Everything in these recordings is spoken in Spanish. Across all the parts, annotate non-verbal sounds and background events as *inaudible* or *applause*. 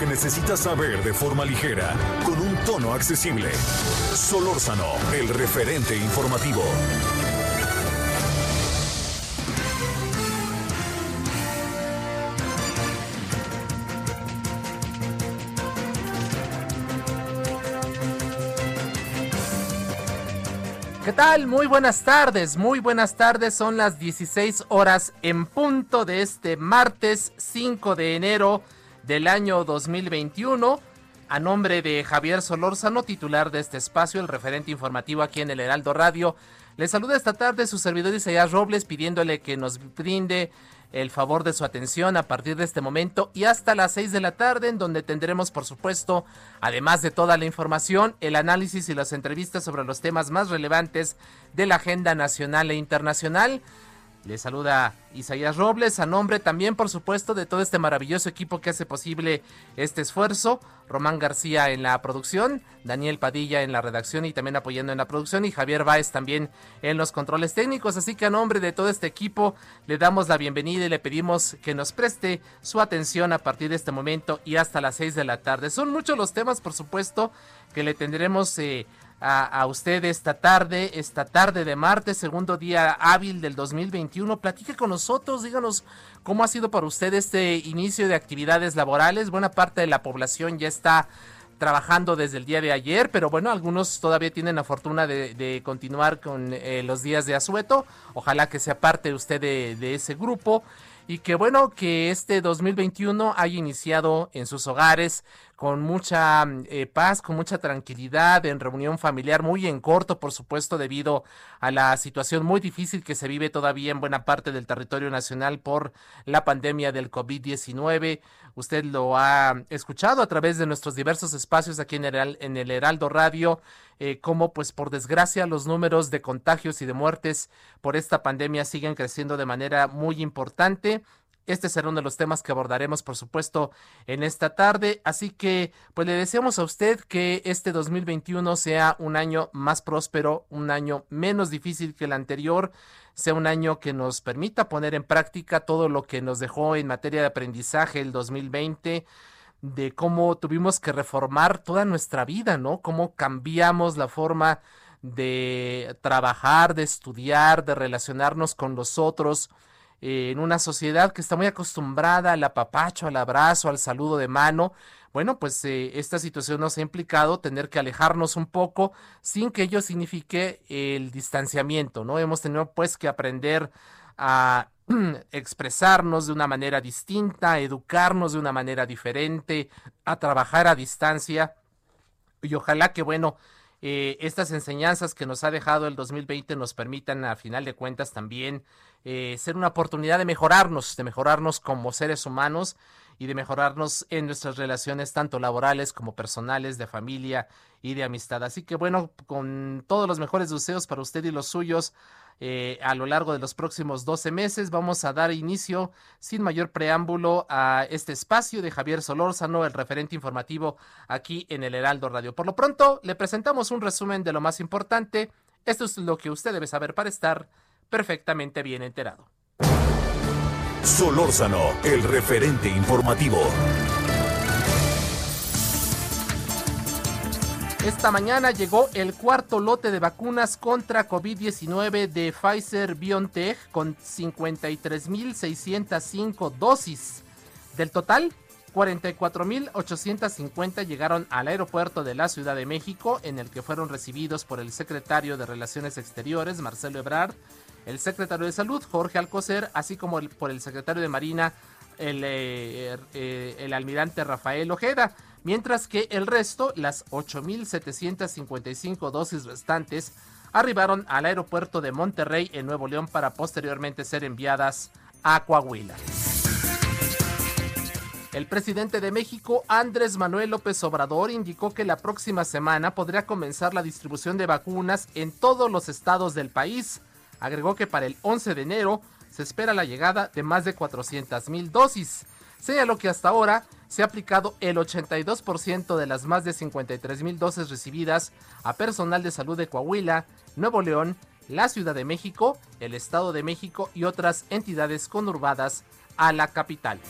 que necesitas saber de forma ligera, con un tono accesible. Solórzano, el referente informativo. ¿Qué tal? Muy buenas tardes, muy buenas tardes. Son las 16 horas en punto de este martes 5 de enero del año 2021. A nombre de Javier Solórzano, titular de este espacio, el referente informativo aquí en el Heraldo Radio, le saluda esta tarde su servidor Isaías Robles pidiéndole que nos brinde el favor de su atención a partir de este momento y hasta las 6 de la tarde, en donde tendremos, por supuesto, además de toda la información, el análisis y las entrevistas sobre los temas más relevantes de la agenda nacional e internacional. Le saluda Isaías Robles, a nombre también, por supuesto, de todo este maravilloso equipo que hace posible este esfuerzo. Román García en la producción, Daniel Padilla en la redacción y también apoyando en la producción, y Javier Báez también en los controles técnicos. Así que a nombre de todo este equipo, le damos la bienvenida y le pedimos que nos preste su atención a partir de este momento y hasta las 6 de la tarde. Son muchos los temas, por supuesto, que le tendremos. Eh, a, usted esta tarde, esta tarde de martes, segundo día hábil del 2021. Platique con nosotros, díganos cómo ha sido para usted este inicio de actividades laborales. Buena parte de la población ya está trabajando desde el día de ayer, pero bueno, algunos todavía tienen la fortuna de, de continuar con eh, los días de asueto. Ojalá que sea parte usted de, de ese grupo y que bueno que este 2021 haya iniciado en sus hogares con mucha eh, paz, con mucha tranquilidad, en reunión familiar, muy en corto, por supuesto, debido a la situación muy difícil que se vive todavía en buena parte del territorio nacional por la pandemia del COVID-19. Usted lo ha escuchado a través de nuestros diversos espacios aquí en el, en el Heraldo Radio, eh, como pues por desgracia los números de contagios y de muertes por esta pandemia siguen creciendo de manera muy importante. Este será uno de los temas que abordaremos, por supuesto, en esta tarde. Así que, pues le deseamos a usted que este 2021 sea un año más próspero, un año menos difícil que el anterior, sea un año que nos permita poner en práctica todo lo que nos dejó en materia de aprendizaje el 2020 de cómo tuvimos que reformar toda nuestra vida, ¿no? Cómo cambiamos la forma de trabajar, de estudiar, de relacionarnos con los otros en una sociedad que está muy acostumbrada al apapacho, al abrazo, al saludo de mano. Bueno, pues eh, esta situación nos ha implicado tener que alejarnos un poco sin que ello signifique el distanciamiento, ¿no? Hemos tenido pues que aprender a *clears throat* expresarnos de una manera distinta, a educarnos de una manera diferente, a trabajar a distancia. Y ojalá que, bueno, eh, estas enseñanzas que nos ha dejado el 2020 nos permitan, a final de cuentas, también eh, ser una oportunidad de mejorarnos, de mejorarnos como seres humanos y de mejorarnos en nuestras relaciones tanto laborales como personales, de familia y de amistad. Así que bueno, con todos los mejores deseos para usted y los suyos, eh, a lo largo de los próximos 12 meses. Vamos a dar inicio sin mayor preámbulo a este espacio de Javier Solórzano, el referente informativo aquí en el Heraldo Radio. Por lo pronto, le presentamos un resumen de lo más importante. Esto es lo que usted debe saber para estar perfectamente bien enterado. Solórzano, el referente informativo. Esta mañana llegó el cuarto lote de vacunas contra COVID-19 de Pfizer BioNTech con 53.605 dosis. Del total, 44.850 llegaron al aeropuerto de la Ciudad de México, en el que fueron recibidos por el secretario de Relaciones Exteriores, Marcelo Ebrard, el secretario de Salud, Jorge Alcocer, así como el, por el secretario de Marina, el, eh, eh, el almirante Rafael Ojeda mientras que el resto, las 8.755 dosis restantes, arribaron al aeropuerto de Monterrey en Nuevo León para posteriormente ser enviadas a Coahuila. El presidente de México, Andrés Manuel López Obrador, indicó que la próxima semana podría comenzar la distribución de vacunas en todos los estados del país. Agregó que para el 11 de enero se espera la llegada de más de 400 mil dosis. Señaló que hasta ahora se ha aplicado el 82% de las más de 53 mil dosis recibidas a personal de salud de Coahuila, Nuevo León, la Ciudad de México, el Estado de México y otras entidades conurbadas a la capital.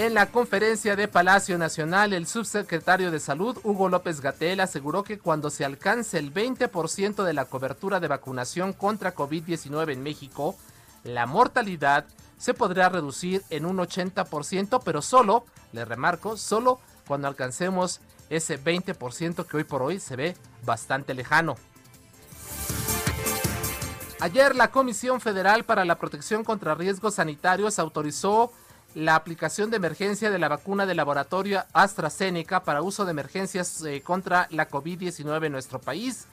En la conferencia de Palacio Nacional, el subsecretario de Salud, Hugo López Gatel, aseguró que cuando se alcance el 20% de la cobertura de vacunación contra COVID-19 en México, la mortalidad se podrá reducir en un 80%, pero solo, le remarco, solo cuando alcancemos ese 20% que hoy por hoy se ve bastante lejano. Ayer la Comisión Federal para la Protección contra Riesgos Sanitarios autorizó la aplicación de emergencia de la vacuna de laboratorio AstraZeneca para uso de emergencias eh, contra la COVID-19 en nuestro país.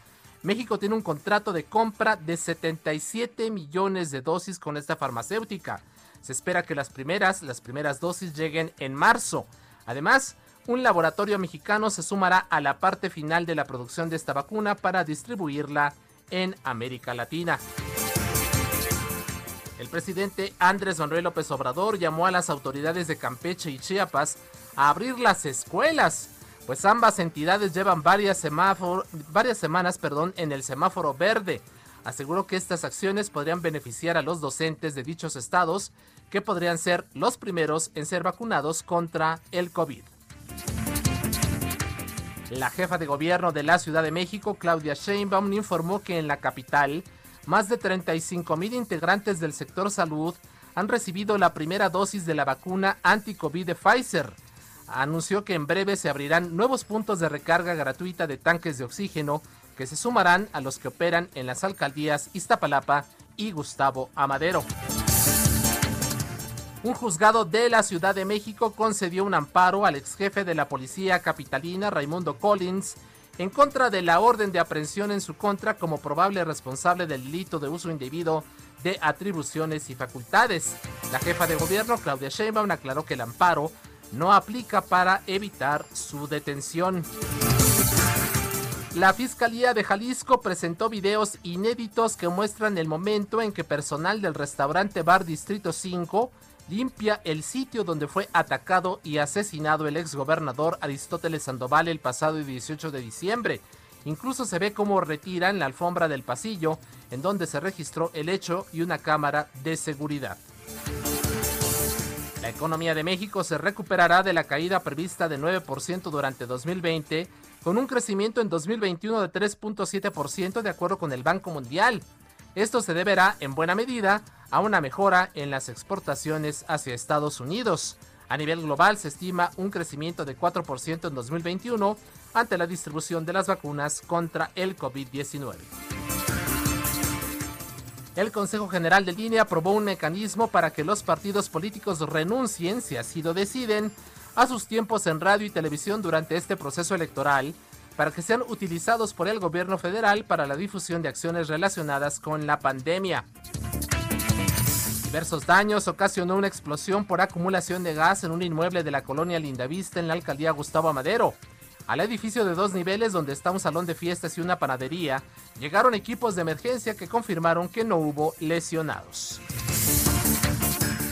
México tiene un contrato de compra de 77 millones de dosis con esta farmacéutica. Se espera que las primeras, las primeras dosis lleguen en marzo. Además, un laboratorio mexicano se sumará a la parte final de la producción de esta vacuna para distribuirla en América Latina. El presidente Andrés Manuel López Obrador llamó a las autoridades de Campeche y Chiapas a abrir las escuelas, pues ambas entidades llevan varias, varias semanas perdón, en el semáforo verde. Aseguró que estas acciones podrían beneficiar a los docentes de dichos estados, que podrían ser los primeros en ser vacunados contra el COVID. La jefa de gobierno de la Ciudad de México, Claudia Sheinbaum, informó que en la capital más de 35 mil integrantes del sector salud han recibido la primera dosis de la vacuna anti-COVID de Pfizer. Anunció que en breve se abrirán nuevos puntos de recarga gratuita de tanques de oxígeno que se sumarán a los que operan en las alcaldías Iztapalapa y Gustavo Amadero. Un juzgado de la Ciudad de México concedió un amparo al ex jefe de la policía capitalina, Raimundo Collins, en contra de la orden de aprehensión en su contra como probable responsable del delito de uso indebido de atribuciones y facultades. La jefa de gobierno, Claudia Sheinbaum, aclaró que el amparo no aplica para evitar su detención. La Fiscalía de Jalisco presentó videos inéditos que muestran el momento en que personal del restaurante Bar Distrito 5 limpia el sitio donde fue atacado y asesinado el exgobernador Aristóteles Sandoval el pasado 18 de diciembre. Incluso se ve cómo retiran la alfombra del pasillo en donde se registró el hecho y una cámara de seguridad. La economía de México se recuperará de la caída prevista de 9% durante 2020, con un crecimiento en 2021 de 3.7% de acuerdo con el Banco Mundial. Esto se deberá en buena medida a una mejora en las exportaciones hacia Estados Unidos. A nivel global se estima un crecimiento de 4% en 2021 ante la distribución de las vacunas contra el COVID-19. El Consejo General del INE aprobó un mecanismo para que los partidos políticos renuncien, si así lo deciden, a sus tiempos en radio y televisión durante este proceso electoral para que sean utilizados por el gobierno federal para la difusión de acciones relacionadas con la pandemia. Diversos daños ocasionó una explosión por acumulación de gas en un inmueble de la colonia Lindavista en la alcaldía Gustavo Amadero. Al edificio de dos niveles donde está un salón de fiestas y una panadería, llegaron equipos de emergencia que confirmaron que no hubo lesionados.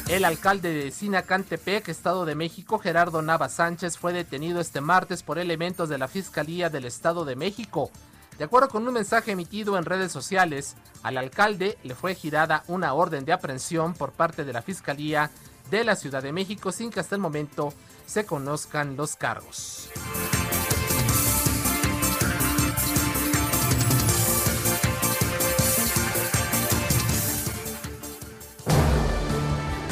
El alcalde de Sinacantepec, Estado de México, Gerardo Nava Sánchez, fue detenido este martes por elementos de la Fiscalía del Estado de México. De acuerdo con un mensaje emitido en redes sociales, al alcalde le fue girada una orden de aprehensión por parte de la Fiscalía de la Ciudad de México sin que hasta el momento se conozcan los cargos.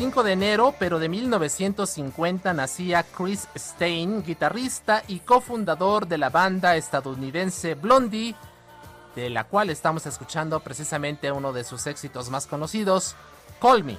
5 de enero, pero de 1950, nacía Chris Stein, guitarrista y cofundador de la banda estadounidense Blondie, de la cual estamos escuchando precisamente uno de sus éxitos más conocidos, Call Me.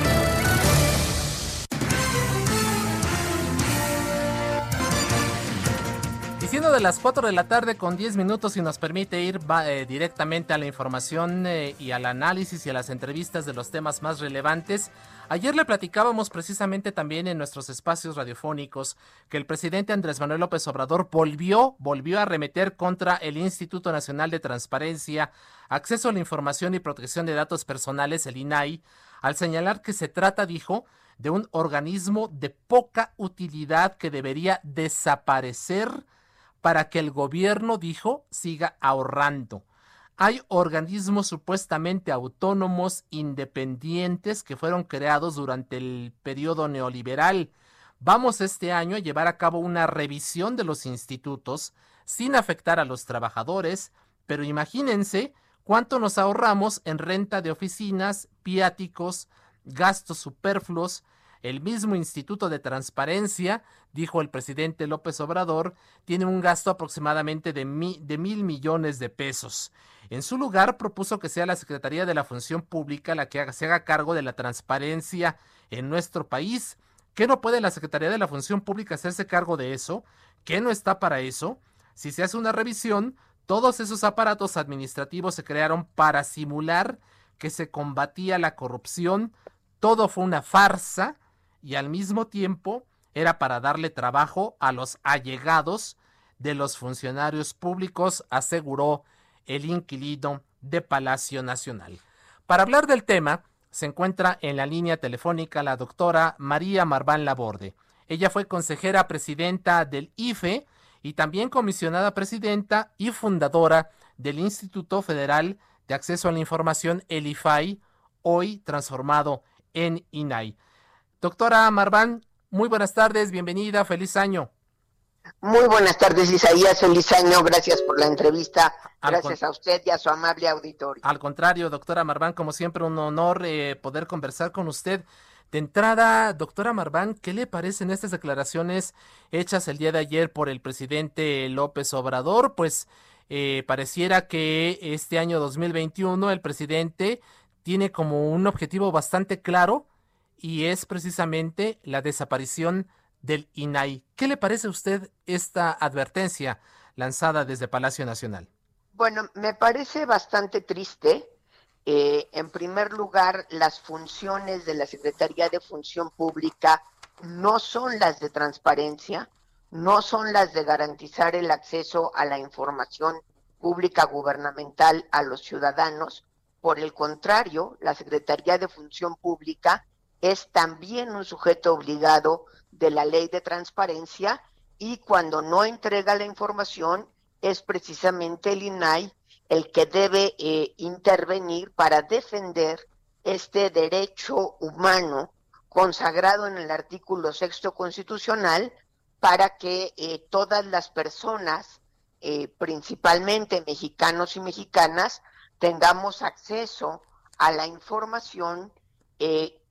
Las 4 de la tarde con 10 minutos y nos permite ir eh, directamente a la información eh, y al análisis y a las entrevistas de los temas más relevantes. Ayer le platicábamos precisamente también en nuestros espacios radiofónicos que el presidente Andrés Manuel López Obrador volvió, volvió a remeter contra el Instituto Nacional de Transparencia, Acceso a la Información y Protección de Datos Personales, el INAI, al señalar que se trata, dijo, de un organismo de poca utilidad que debería desaparecer para que el gobierno, dijo, siga ahorrando. Hay organismos supuestamente autónomos, independientes, que fueron creados durante el periodo neoliberal. Vamos este año a llevar a cabo una revisión de los institutos sin afectar a los trabajadores, pero imagínense cuánto nos ahorramos en renta de oficinas, piáticos, gastos superfluos. El mismo Instituto de Transparencia, dijo el presidente López Obrador, tiene un gasto aproximadamente de, mil millones de pesos. En su lugar, propuso que sea la Secretaría de la Función Pública la que se haga cargo de la transparencia en nuestro país. ¿Qué no puede la Secretaría de la Función Pública hacerse cargo de eso? ¿Qué no está para eso? Si se hace una revisión, todos esos aparatos administrativos se crearon para simular que se combatía la corrupción. Todo fue una farsa y al mismo tiempo era para darle trabajo a los allegados de los funcionarios públicos, aseguró el inquilino de Palacio Nacional. Para hablar del tema, se encuentra en la línea telefónica la doctora María Marván Laborde. Ella fue consejera presidenta del IFE y también comisionada presidenta y fundadora del Instituto Federal de Acceso a la Información, el IFAI, hoy transformado en INAI. Doctora Marván, muy buenas tardes, bienvenida, feliz año. Muy buenas tardes, Isaías. Feliz año. Gracias por la entrevista. Gracias a usted y a su amable auditorio. Al contrario, doctora Marván, como siempre, un honor eh, poder conversar con usted. De entrada, doctora Marván, ¿qué le parecen estas declaraciones hechas el día de ayer por el presidente López Obrador? Pues eh, pareciera que este año 2021 el presidente tiene como un objetivo bastante claro y es precisamente la desaparición del INAI. ¿Qué le parece a usted esta advertencia lanzada desde Palacio Nacional? Bueno, me parece bastante triste. Eh, en primer lugar, las funciones de la Secretaría de Función Pública no son las de transparencia, no son las de garantizar el acceso a la información pública gubernamental a los ciudadanos. Por el contrario, la Secretaría de Función Pública es también un sujeto obligado de la ley de transparencia y cuando no entrega la información es precisamente el INAI el que debe eh, intervenir para defender este derecho humano consagrado en el artículo sexto constitucional para que eh, todas las personas, eh, principalmente mexicanos y mexicanas, tengamos acceso a la información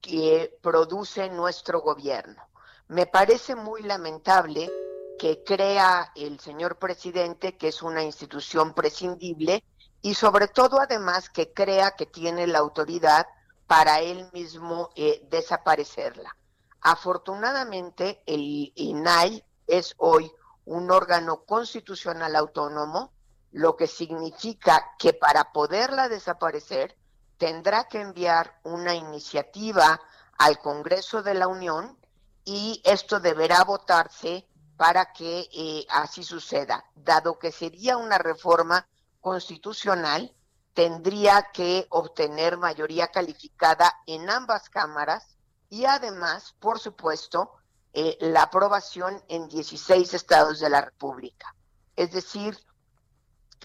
que produce nuestro gobierno. Me parece muy lamentable que crea el señor presidente que es una institución prescindible y sobre todo además que crea que tiene la autoridad para él mismo eh, desaparecerla. Afortunadamente el INAI es hoy un órgano constitucional autónomo, lo que significa que para poderla desaparecer tendrá que enviar una iniciativa al Congreso de la Unión y esto deberá votarse para que eh, así suceda. Dado que sería una reforma constitucional, tendría que obtener mayoría calificada en ambas cámaras y además, por supuesto, eh, la aprobación en 16 estados de la República. Es decir,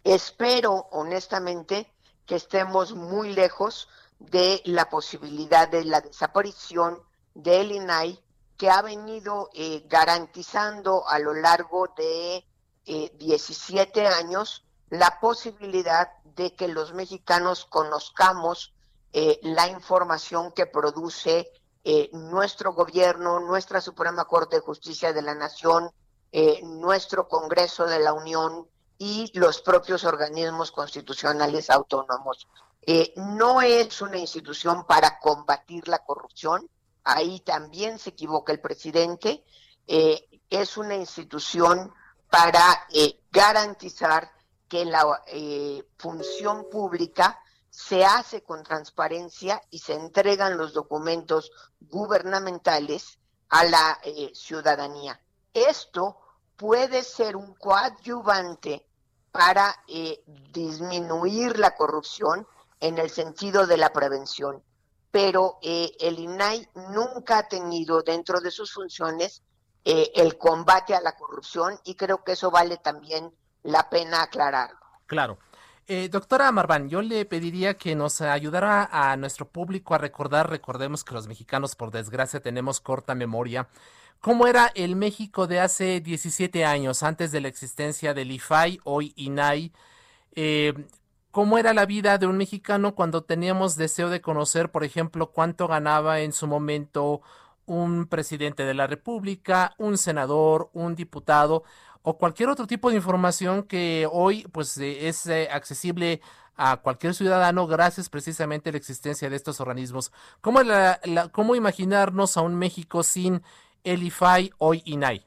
espero honestamente que estemos muy lejos de la posibilidad de la desaparición del INAI que ha venido eh, garantizando a lo largo de 17 eh, años la posibilidad de que los mexicanos conozcamos eh, la información que produce nuestro gobierno, nuestra Suprema Corte de Justicia de la Nación, nuestro Congreso de la Unión y los propios organismos constitucionales autónomos. no es una institución para combatir la corrupción, ahí también se equivoca el presidente, eh, es una institución para eh, garantizar que la eh, función pública se hace con transparencia y se entregan los documentos gubernamentales a la ciudadanía. Esto puede ser un coadyuvante para disminuir la corrupción en el sentido de la prevención pero eh, el INAI nunca ha tenido dentro de sus funciones eh, el combate a la corrupción y creo que eso vale también la pena aclararlo. Claro. Eh, doctora Marván, yo le pediría que nos ayudara a nuestro público a recordar, recordemos que los mexicanos por desgracia tenemos corta memoria, cómo era el México de hace 17 años, antes de la existencia del IFAI, hoy INAI. Eh, cómo era la vida de un mexicano cuando teníamos deseo de conocer, por ejemplo, cuánto ganaba en su momento un presidente de la República, un senador, un diputado o cualquier otro tipo de información que hoy pues eh, es eh, accesible a cualquier ciudadano gracias precisamente a la existencia de estos organismos. ¿Cómo, cómo imaginarnos a un México sin el IFAI, hoy INAI?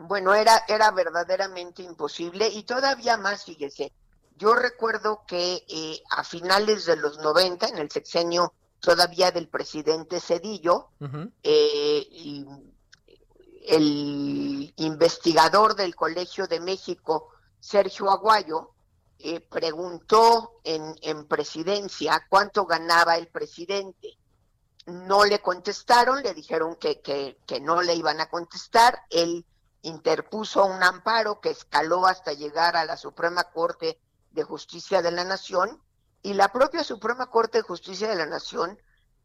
Bueno, era, era verdaderamente imposible y todavía más, fíjese, yo recuerdo que eh, a finales de los 90, en el sexenio todavía del presidente Cedillo, eh, el investigador del Colegio de México, Sergio Aguayo, eh, preguntó en, en presidencia cuánto ganaba el presidente. No le contestaron, le dijeron que, que, no le iban a contestar. Él interpuso un amparo que escaló hasta llegar a la Suprema Corte de Justicia de la Nación y la propia Suprema Corte de Justicia de la Nación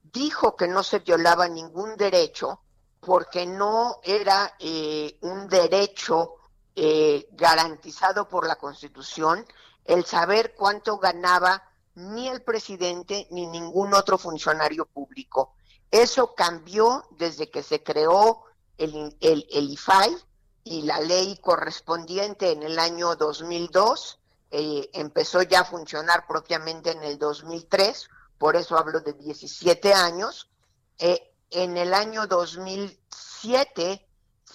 dijo que no se violaba ningún derecho porque no era eh, un derecho eh, garantizado por la Constitución el saber cuánto ganaba ni el presidente ni ningún otro funcionario público. Eso cambió desde que se creó el, el, IFAI y la ley correspondiente en el año 2002 eh, empezó ya a funcionar propiamente en el 2003, por eso hablo de 17 años. Eh, en el año 2007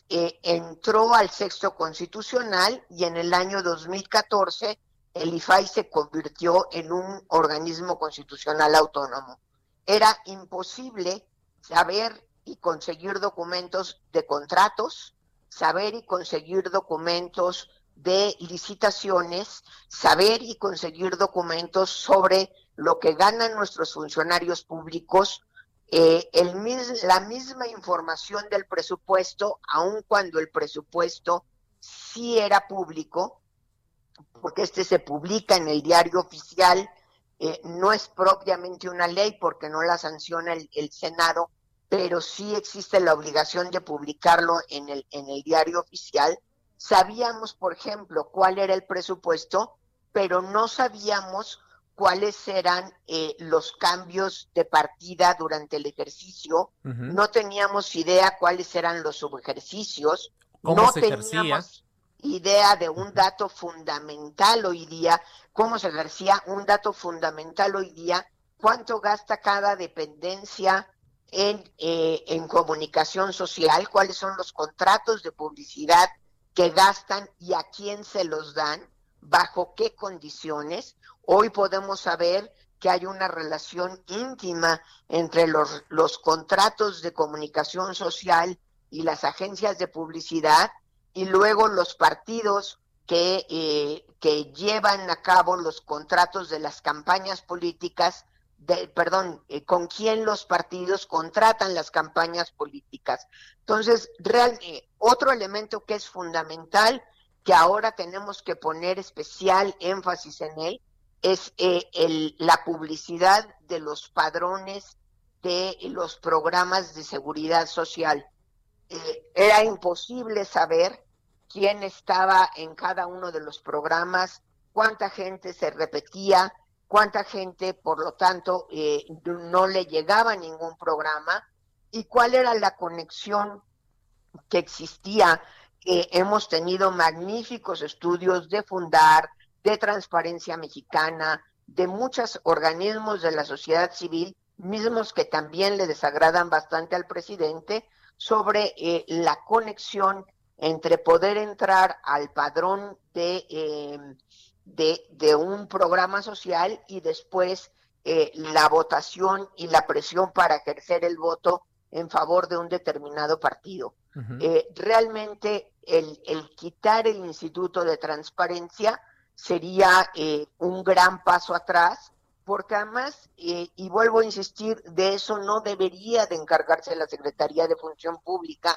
eh, entró al sexto constitucional y en el año 2014 el IFAI se convirtió en un organismo constitucional autónomo. Era imposible saber y conseguir documentos de contratos, saber y conseguir documentos de licitaciones, saber y conseguir documentos sobre lo que ganan nuestros funcionarios públicos, eh, la misma información del presupuesto, aun cuando el presupuesto sí era público, porque este se publica en el diario oficial, eh, no es propiamente una ley porque no la sanciona el, el, Senado, pero sí existe la obligación de publicarlo en el, en el diario oficial. Sabíamos, por ejemplo, cuál era el presupuesto, pero no sabíamos cuáles eran eh, los cambios de partida durante el ejercicio, no teníamos idea cuáles eran los subejercicios, no teníamos idea de un dato fundamental hoy día, cómo se ejercía un dato fundamental hoy día, cuánto gasta cada dependencia en, eh, en comunicación social, cuáles son los contratos de publicidad que gastan y a quién se los dan, bajo qué condiciones. Hoy podemos saber que hay una relación íntima entre los contratos de comunicación social y las agencias de publicidad y luego los partidos que, eh, que llevan a cabo los contratos de las campañas políticas de, perdón, eh, con quién los partidos contratan las campañas políticas. Entonces, real, eh, otro elemento que es fundamental, que ahora tenemos que poner especial énfasis en él, es la publicidad de los padrones de los programas de seguridad social. Era imposible saber quién estaba en cada uno de los programas, cuánta gente se repetía, cuánta gente, por lo tanto, eh, no le llegaba ningún programa y cuál era la conexión que existía. hemos tenido magníficos estudios de Fundar, de Transparencia Mexicana, de muchos organismos de la sociedad civil, mismos que también le desagradan bastante al presidente, sobre eh, la conexión entre poder entrar al padrón de eh, de, un programa social y después eh, la votación y la presión para ejercer el voto en favor de un determinado partido. Eh, realmente el, el, quitar el Instituto de Transparencia sería eh, un gran paso atrás, porque además, y vuelvo a insistir, de eso no debería de encargarse la Secretaría de Función Pública.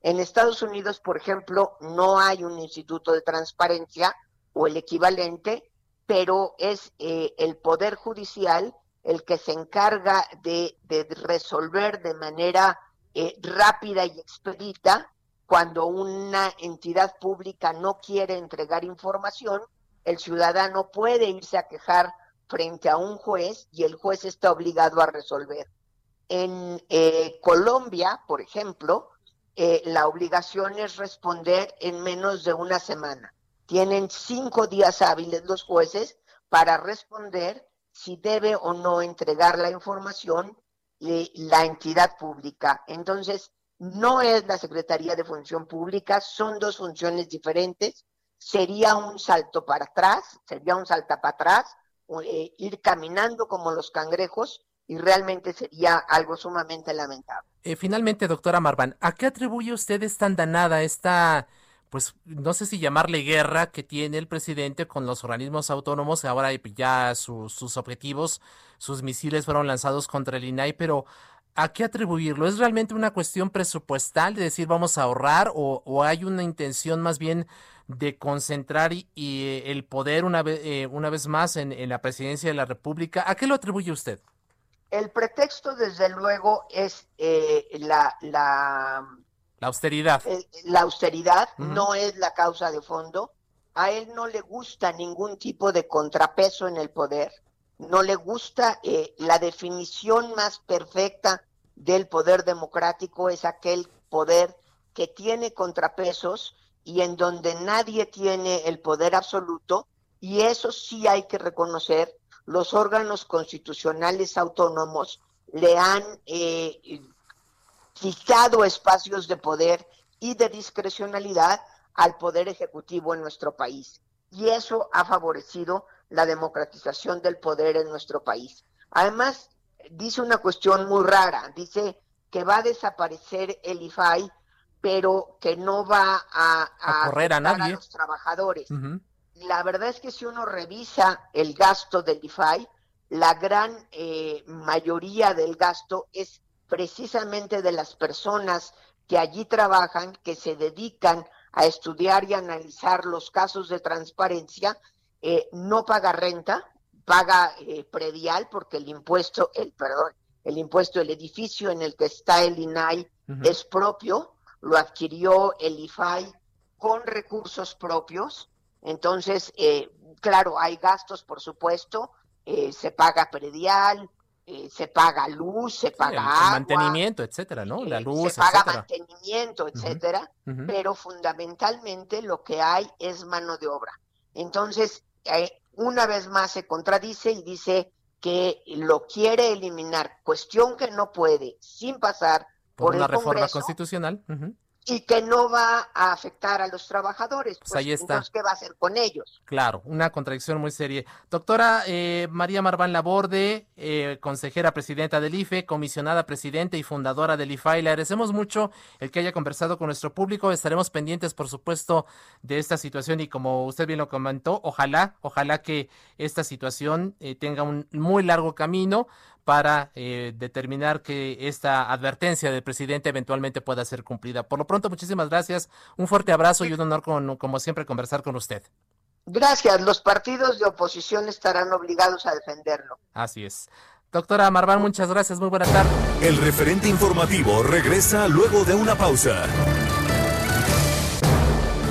En Estados Unidos, por ejemplo, no hay un Instituto de Transparencia, o el equivalente, pero es eh, el Poder Judicial el que se encarga de, resolver de manera eh, rápida y expedita cuando una entidad pública no quiere entregar información, el ciudadano puede irse a quejar frente a un juez y el juez está obligado a resolver. En eh, Colombia, por ejemplo, la obligación es responder en menos de una semana tienen cinco días hábiles los jueces para responder si debe o no entregar la información la entidad pública. Entonces, no es la Secretaría de Función Pública, son dos funciones diferentes. Sería un salto para atrás, sería un salto para atrás, eh, ir caminando como los cangrejos y realmente sería algo sumamente lamentable. Eh, finalmente, doctora Marván, ¿a qué atribuye usted esta andanada, esta pues no sé si llamarle guerra que tiene el presidente con los organismos autónomos, ahora ya sus objetivos, sus misiles fueron lanzados contra el INAI, pero ¿a qué atribuirlo? ¿Es realmente una cuestión presupuestal de decir vamos a ahorrar o, hay una intención más bien de concentrar y, eh, el poder una, vez, eh, una vez más en, en la presidencia de la República? ¿A qué lo atribuye usted? El pretexto, desde luego, es eh, la, la la austeridad. la austeridad no es la causa de fondo. A él no le gusta ningún tipo de contrapeso en el poder. No le gusta eh, la definición más perfecta del poder democrático es aquel poder que tiene contrapesos y en donde nadie tiene el poder absoluto y eso sí hay que reconocer los órganos constitucionales autónomos le han eh, quitado espacios de poder y de discrecionalidad al poder ejecutivo en nuestro país. Y eso ha favorecido la democratización del poder en nuestro país. Además, dice una cuestión muy rara, dice que va a desaparecer el IFAI, pero que no va a, correr a, nadie. los trabajadores. La verdad es que si uno revisa el gasto del IFAI, la gran eh, mayoría del gasto es precisamente de las personas que allí trabajan, que se dedican a estudiar y analizar los casos de transparencia, eh, no paga renta, paga eh, predial porque el impuesto, el perdón, el impuesto del edificio en el que está el INAI es propio, lo adquirió el IFAI con recursos propios, entonces, eh, claro, hay gastos, por supuesto, se paga predial, eh, se paga luz, se paga agua, mantenimiento, etcétera, ¿no? La eh, luz, se paga mantenimiento, etcétera, pero fundamentalmente lo que hay es mano de obra. Entonces, eh, una vez más se contradice y dice que lo quiere eliminar, cuestión que no puede, sin pasar por, una reforma constitucional. y que no va a afectar a los trabajadores. Pues, ahí pues, está. ¿qué va a hacer con ellos? Claro, una contradicción muy seria. Doctora eh, María Marván Laborde, eh, consejera presidenta del IFE, comisionada presidenta y fundadora del IFAI, le agradecemos mucho el que haya conversado con nuestro público. Estaremos pendientes, por supuesto, de esta situación y como usted bien lo comentó, ojalá, ojalá que esta situación eh, tenga un muy largo camino para eh, determinar que esta advertencia del presidente eventualmente pueda ser cumplida. Por lo pronto, muchísimas gracias, un fuerte abrazo y un honor, con, como siempre, conversar con usted. Gracias, los partidos de oposición estarán obligados a defenderlo. Así es. Doctora Marván, muchas gracias, muy buena tarde. El referente informativo regresa luego de una pausa.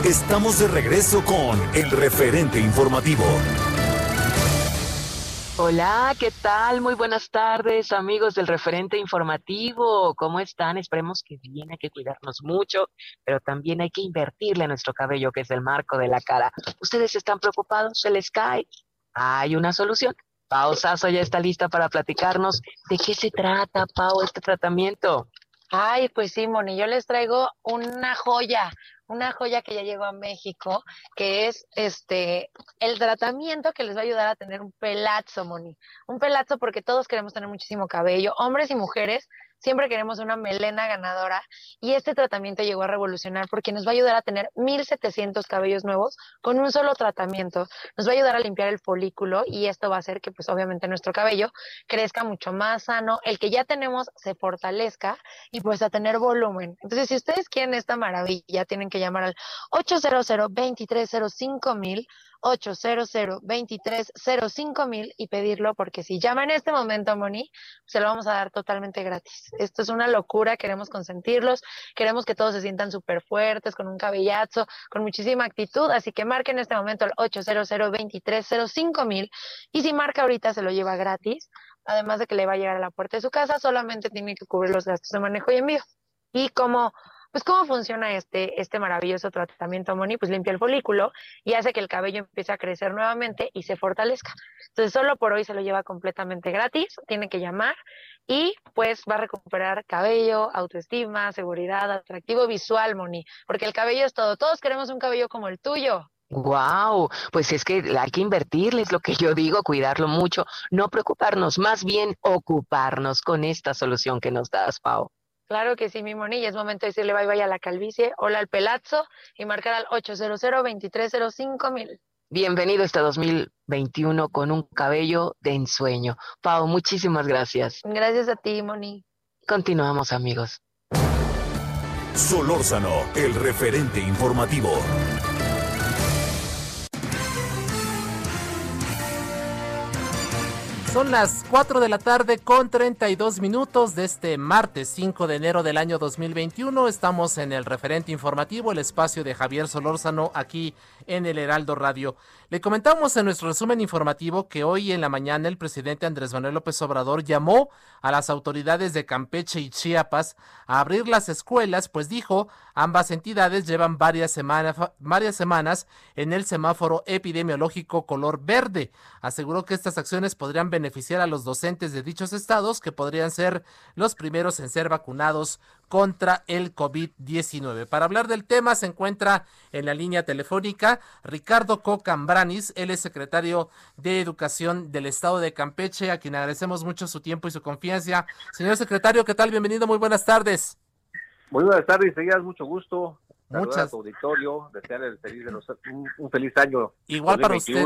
Estamos de regreso con el referente informativo. Hola, ¿qué tal? Muy buenas tardes, amigos del referente informativo. ¿Cómo están? Esperemos que bien, hay que cuidarnos mucho, pero también hay que invertirle a nuestro cabello, que es el marco de la cara. ¿Ustedes están preocupados? ¿Se les cae? Hay una solución. Pau Sasso ya está lista para platicarnos de qué se trata, Pau, este tratamiento. Ay, pues sí, Moni, yo les traigo una joya, una joya que ya llegó a México, que es este el tratamiento que les va a ayudar a tener un pelazo, Moni. Un pelazo porque todos queremos tener muchísimo cabello, hombres y mujeres, siempre queremos una melena ganadora y este tratamiento llegó a revolucionar porque nos va a ayudar a tener 1700 cabellos nuevos con un solo tratamiento. Nos va a ayudar a limpiar el folículo y esto va a hacer que pues obviamente nuestro cabello crezca mucho más sano, el que ya tenemos se fortalezca y pues a tener volumen. Entonces, si ustedes quieren esta maravilla, tienen que llamar al 800 2305 mil 800 2305 mil y pedirlo porque si llama en este momento, Moni, se lo vamos a dar totalmente gratis. Esto es una locura, queremos consentirlos, queremos que todos se sientan súper fuertes, con un cabellazo, con muchísima actitud, así que marque en este momento el 800 2305 mil y si marca ahorita se lo lleva gratis, además de que le va a llegar a la puerta de su casa, solamente tiene que cubrir los gastos de manejo y envío. Y como pues, ¿cómo funciona este, este maravilloso tratamiento, Moni? Pues limpia el folículo y hace que el cabello empiece a crecer nuevamente y se fortalezca. Entonces, solo por hoy se lo lleva completamente gratis, tiene que llamar y pues va a recuperar cabello, autoestima, seguridad, atractivo visual, Moni, porque el cabello es todo. Todos queremos un cabello como el tuyo. Wow, pues es que hay que invertirles lo que yo digo, cuidarlo mucho, no preocuparnos, más bien ocuparnos con esta solución que nos das, Pau. Claro que sí, mi monilla. Es momento de decirle bye bye a la calvicie, hola al pelazo y marcar al 800 2305 mil. Bienvenido este 2021 con un cabello de ensueño. Pau, muchísimas gracias. Gracias a ti, Moni. Continuamos, amigos. Solórzano, el referente informativo. Son las 4 de la tarde con 32 minutos de este martes 5 de enero del año 2021. Estamos en el referente informativo, el espacio de Javier Solórzano aquí en el Heraldo Radio. Le comentamos en nuestro resumen informativo que hoy en la mañana el presidente Andrés Manuel López Obrador llamó a las autoridades de Campeche y Chiapas a abrir las escuelas, pues dijo, ambas entidades llevan varias semanas, varias semanas en el semáforo epidemiológico color verde. Aseguró que estas acciones podrían beneficiar a los docentes de dichos estados que podrían ser los primeros en ser vacunados contra el COVID-19. Para hablar del tema se encuentra en la línea telefónica Ricardo Cocambranis, él es secretario de Educación del Estado de Campeche, a quien agradecemos mucho su tiempo y su confianza. Señor secretario, ¿qué tal? Bienvenido, muy buenas tardes. Muy buenas tardes, seguidas, mucho gusto. Muchas. auditorio, desearle feliz un, feliz año. Igual para usted.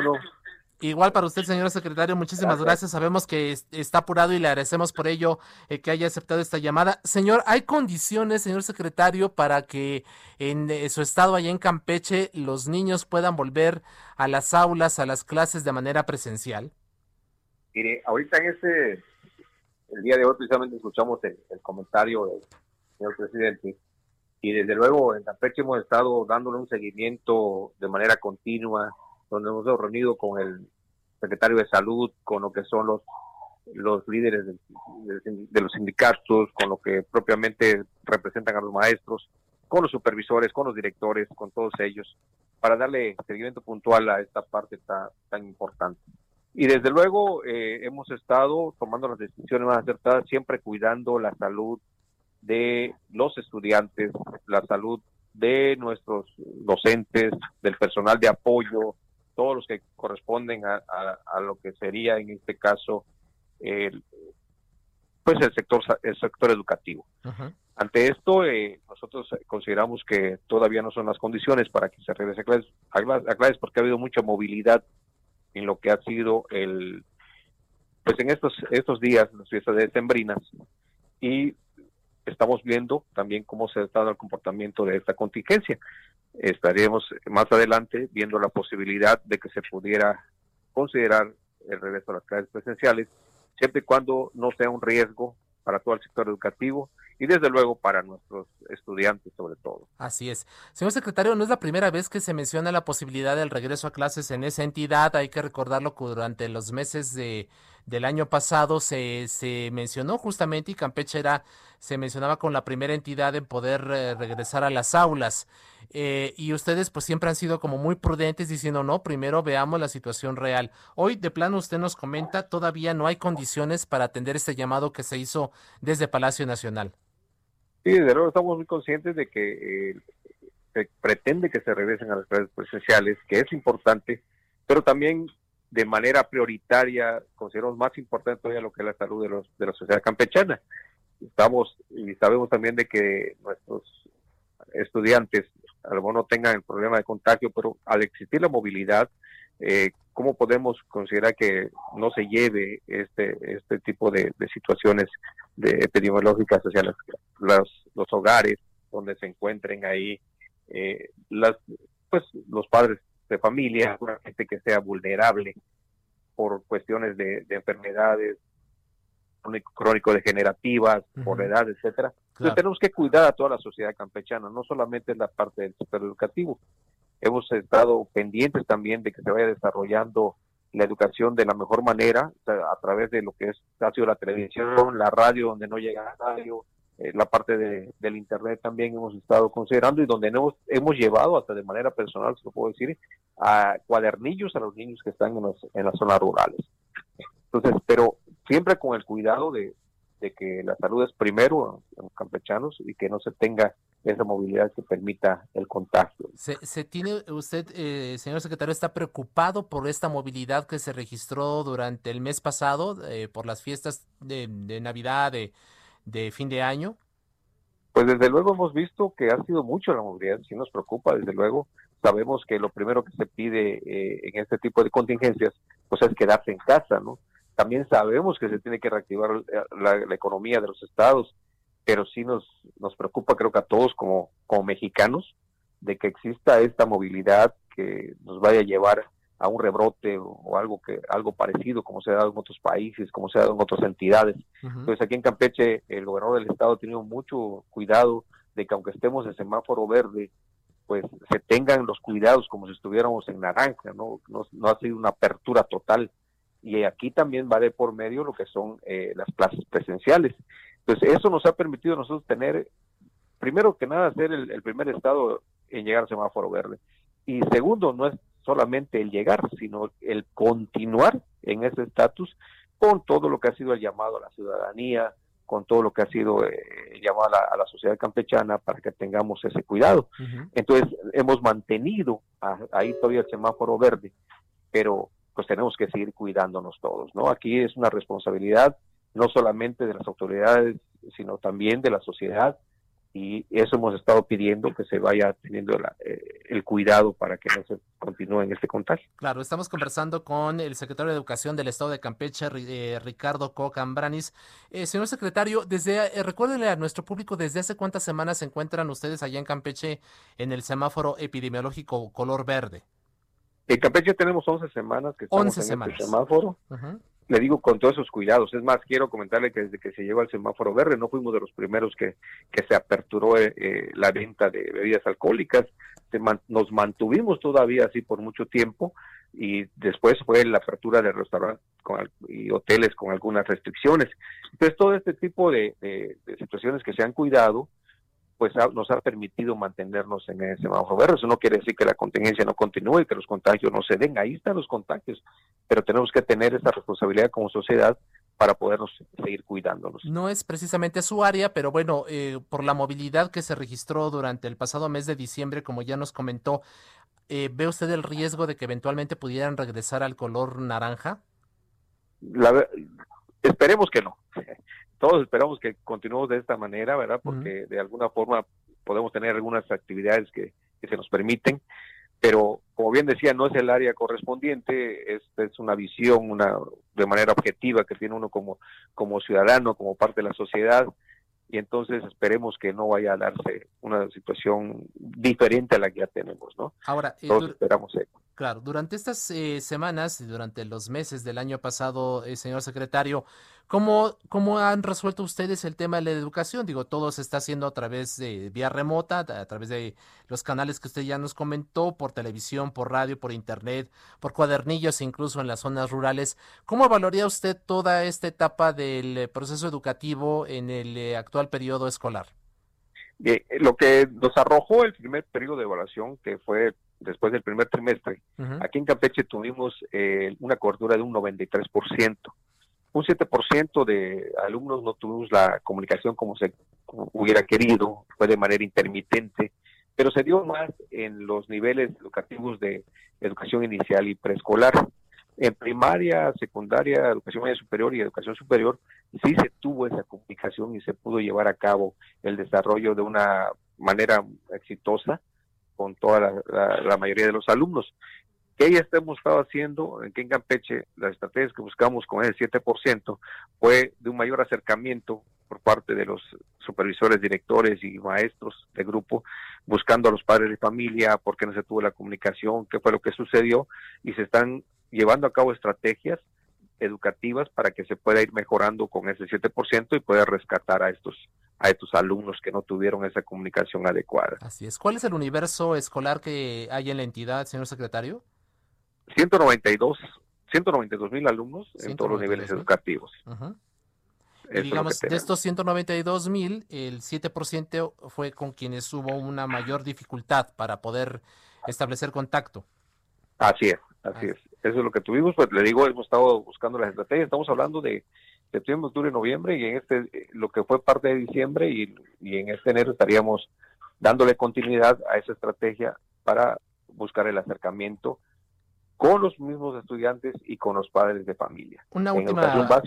Igual para usted, señor secretario, muchísimas gracias. Sabemos que está apurado y le agradecemos por ello eh, que haya aceptado esta llamada. Señor, ¿hay condiciones, señor secretario, para que en eh, su estado allá en Campeche los niños puedan volver a las aulas, a las clases de manera presencial? Mire, ahorita en este, el día de hoy precisamente escuchamos el, comentario del señor presidente y desde luego en Campeche hemos estado dándole un seguimiento de manera continua donde hemos reunido con el secretario de salud, con lo que son los los líderes de, los sindicatos, con lo que propiamente representan a los maestros, con los supervisores, con los directores, con todos ellos, para darle seguimiento puntual a esta parte tan, tan importante. Y desde luego eh, hemos estado tomando las decisiones más acertadas, siempre cuidando la salud de los estudiantes, la salud de nuestros docentes, del personal de apoyo, todos los que corresponden a, lo que sería en este caso el, pues el sector el sector educativo. Ante esto, eh, nosotros consideramos que todavía no son las condiciones para que se regrese a clases, a clases, porque ha habido mucha movilidad en lo que ha sido el, pues en estos estos días, las fiestas de sembrinas, y estamos viendo también cómo se ha dado el comportamiento de esta contingencia. Estaremos más adelante viendo la posibilidad de que se pudiera considerar el regreso a las clases presenciales, siempre y cuando no sea un riesgo para todo el sector educativo y desde luego para nuestros estudiantes sobre todo. Así es. Señor secretario, no es la primera vez que se menciona la posibilidad del regreso a clases en esa entidad. Hay que recordarlo que durante los meses de, del año pasado se, se mencionó justamente y Campeche era, se mencionaba con la primera entidad en poder eh, regresar a las aulas. Eh, y ustedes pues siempre han sido como muy prudentes diciendo, no, primero veamos la situación real. Hoy de plano usted nos comenta, todavía no hay condiciones para atender este llamado que se hizo desde Palacio Nacional. Sí, desde luego estamos muy conscientes de que eh, se pretende que se regresen a las clases presenciales, que es importante, pero también de manera prioritaria consideramos más importante todavía lo que es la salud de, los, de la sociedad campechana. Estamos y sabemos también de que nuestros estudiantes a lo mejor no tengan el problema de contagio, pero al existir la movilidad, eh, ¿cómo podemos considerar que no se lleve este, este tipo de, situaciones de epidemiológicas hacia las, los hogares donde se encuentren ahí eh, las, pues, los padres de familia, una gente que sea vulnerable por cuestiones de, enfermedades crónico-degenerativas, por edad, etcétera. Entonces tenemos que cuidar a toda la sociedad campechana, no solamente la parte del sector educativo, hemos estado pendientes también de que se vaya desarrollando la educación de la mejor manera a través de lo que es ha sido la televisión, la radio donde no llega la radio, la parte de, del internet también hemos estado considerando y donde hemos, hemos llevado hasta de manera personal, se lo puedo decir, a cuadernillos a los niños que están en, en las zonas rurales. Entonces, pero siempre con el cuidado de, de que la salud es primero en los campechanos y que no se tenga esa movilidad que permita el contagio. ¿Se, tiene usted, eh, señor secretario, está preocupado por esta movilidad que se registró durante el mes pasado eh, por las fiestas de, Navidad, de, de, fin de año? Pues desde luego hemos visto que ha sido mucho la movilidad, sí nos preocupa, desde luego. Sabemos que lo primero que se pide eh, en este tipo de contingencias, pues es quedarse en casa, ¿no? También sabemos que se tiene que reactivar la economía de los estados, pero sí nos, nos preocupa, creo que a todos como, como mexicanos, de que exista esta movilidad que nos vaya a llevar a un rebrote o, algo que algo parecido como se ha dado en otros países, como se ha dado en otras entidades. Entonces aquí en Campeche el gobernador del estado ha tenido mucho cuidado de que aunque estemos en semáforo verde, pues se tengan los cuidados como si estuviéramos en naranja, ¿no? No, no ha sido una apertura total. Y aquí también va de por medio lo que son eh, las clases presenciales. Pues eso nos ha permitido a nosotros tener, primero que nada, ser el, primer estado en llegar al semáforo verde. Y segundo, no es solamente el llegar, sino el continuar en ese estatus con todo lo que ha sido el llamado a la ciudadanía, con todo lo que ha sido eh, el llamado a la, sociedad campechana para que tengamos ese cuidado. Entonces, hemos mantenido ahí todavía el semáforo verde, pero pues tenemos que seguir cuidándonos todos, ¿no? Aquí es una responsabilidad no solamente de las autoridades, sino también de la sociedad, y eso hemos estado pidiendo que se vaya teniendo eh, el cuidado para que no se continúe en este contagio. Claro, estamos conversando con el secretario de Educación del Estado de Campeche, eh, Ricardo Cocambranis. Eh, señor secretario, desde recuérdenle a nuestro público desde hace cuántas semanas se encuentran ustedes allá en Campeche en el semáforo epidemiológico color verde. En Campeche tenemos 11 semanas que estamos 11 en semanas. este semáforo le digo con todos esos cuidados. Es más, quiero comentarle que desde que se llegó al semáforo verde no fuimos de los primeros que, que se aperturó eh, eh, la venta de bebidas alcohólicas. nos mantuvimos todavía así por mucho tiempo y después fue la apertura de restaurantes y hoteles con algunas restricciones. Entonces, todo este tipo de, de situaciones que se han cuidado, pues nos ha permitido mantenernos en ese semáforo verde. Eso no quiere decir que la contingencia no continúe, y que los contagios no se den. Ahí están los contagios, pero tenemos que tener esa responsabilidad como sociedad para podernos seguir cuidándonos. No es precisamente su área, pero bueno, eh, por la movilidad que se registró durante el pasado mes de diciembre, como ya nos comentó, eh, ¿ve usted el riesgo de que eventualmente pudieran regresar al color naranja? La, esperemos que no. Todos esperamos que continuemos de esta manera, ¿verdad? Porque de alguna forma podemos tener algunas actividades que, que se nos permiten, pero como bien decía, no es el área correspondiente, es, es una visión una de manera objetiva que tiene uno como, como ciudadano, como parte de la sociedad, y entonces esperemos que no vaya a darse una situación diferente a la que ya tenemos, ¿no? Ahora, todos esperamos eso. Claro, durante estas eh, semanas y durante los meses del año pasado, eh, señor secretario, ¿cómo, ¿cómo han resuelto ustedes el tema de la educación? Digo, todo se está haciendo a través de vía remota, a través de los canales que usted ya nos comentó, por televisión, por radio, por internet, por cuadernillos, incluso en las zonas rurales. ¿Cómo valoría usted toda esta etapa del proceso educativo en el eh, actual periodo escolar? lo que nos arrojó el primer periodo de evaluación, que fue después del primer trimestre, aquí en Campeche tuvimos eh, una cobertura de un 93%. Un 7% de alumnos no tuvimos la comunicación como se hubiera querido, fue de manera intermitente, pero se dio más en los niveles educativos de educación inicial y preescolar. En primaria, secundaria, educación media superior y educación superior, sí se tuvo esa comunicación y se pudo llevar a cabo el desarrollo de una manera exitosa con toda la, mayoría de los alumnos. ¿Qué ya hemos estado haciendo en Campeche? Las estrategias que buscamos con ese 7% fue de un mayor acercamiento por parte de los supervisores, directores y maestros de grupo, buscando a los padres de familia, por qué no se tuvo la comunicación, qué fue lo que sucedió, y se están llevando a cabo estrategias educativas para que se pueda ir mejorando con ese 7% y pueda rescatar a estos a estos alumnos que no tuvieron esa comunicación adecuada. Así es. ¿Cuál es el universo escolar que hay en la entidad, señor secretario? 192, 192 mil alumnos en todos los niveles educativos. Y digamos, de estos 192 mil, el 7% fue con quienes hubo una mayor dificultad para poder establecer contacto. Así es, así es. Eso es lo que tuvimos, pues le digo, hemos estado buscando las estrategias, estamos hablando de septiembre, octubre, noviembre y en este, lo que fue parte de diciembre y, en este enero estaríamos dándole continuidad a esa estrategia para buscar el acercamiento con los mismos estudiantes y con los padres de familia. Una última,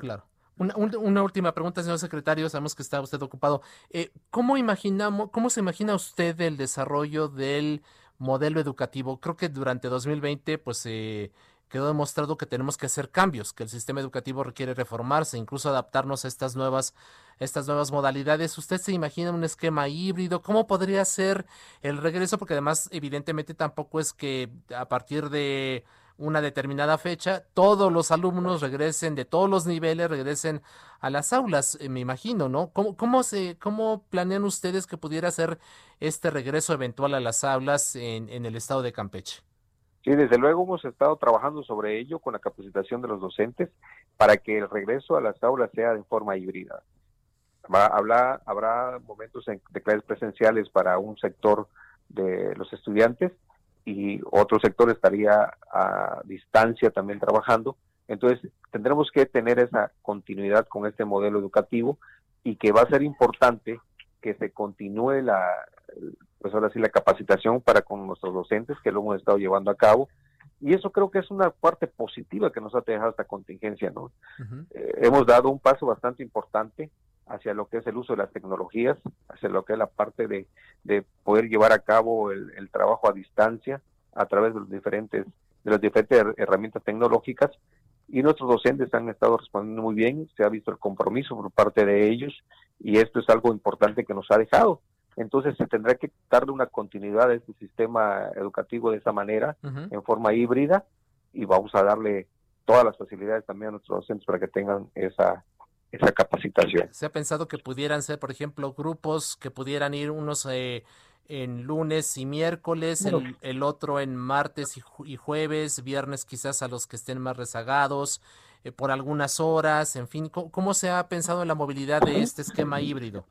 claro. Una, última pregunta, señor secretario. Sabemos que está usted ocupado. Eh, ¿Cómo imaginamos, cómo se imagina usted el desarrollo del modelo educativo? Creo que durante 2020, pues eh, quedó demostrado que tenemos que hacer cambios, que el sistema educativo requiere reformarse, incluso adaptarnos a estas nuevas, estas nuevas modalidades. ¿Usted se imagina un esquema híbrido? ¿Cómo podría ser el regreso? Porque además, evidentemente, tampoco es que a partir de una determinada fecha, todos los alumnos regresen de todos los niveles, regresen a las aulas, eh, me imagino, ¿no? ¿Cómo, cómo, se, ¿Cómo planean ustedes que pudiera ser este regreso eventual a las aulas en, en el estado de Campeche? Sí, desde luego hemos estado trabajando sobre ello con la capacitación de los docentes para que el regreso a las aulas sea de forma híbrida. Habla, habrá momentos de clases presenciales para un sector de los estudiantes y otro sector estaría a distancia también trabajando. Entonces, tendremos que tener esa continuidad con este modelo educativo y que va a ser importante que se continúe la, pues ahora sí la capacitación para con nuestros docentes que lo hemos estado llevando a cabo y eso creo que es una parte positiva que nos ha dejado esta contingencia, ¿no? Eh, hemos dado un paso bastante importante hacia lo que es el uso de las tecnologías, hacia lo que es la parte de, de poder llevar a cabo el, el, trabajo a distancia a través de los diferentes de las diferentes herramientas tecnológicas y nuestros docentes han estado respondiendo muy bien, se ha visto el compromiso por parte de ellos y esto es algo importante que nos ha dejado. Entonces se tendrá que darle una continuidad a este sistema educativo de esa manera, en forma híbrida, y vamos a darle todas las facilidades también a nuestros docentes para que tengan esa, esa capacitación. Se ha pensado que pudieran ser, por ejemplo, grupos que pudieran ir unos eh, en lunes y miércoles, el, otro en martes y, jueves, viernes quizás a los que estén más rezagados, eh, por algunas horas, en fin, ¿cómo, se ha pensado en la movilidad de este esquema híbrido?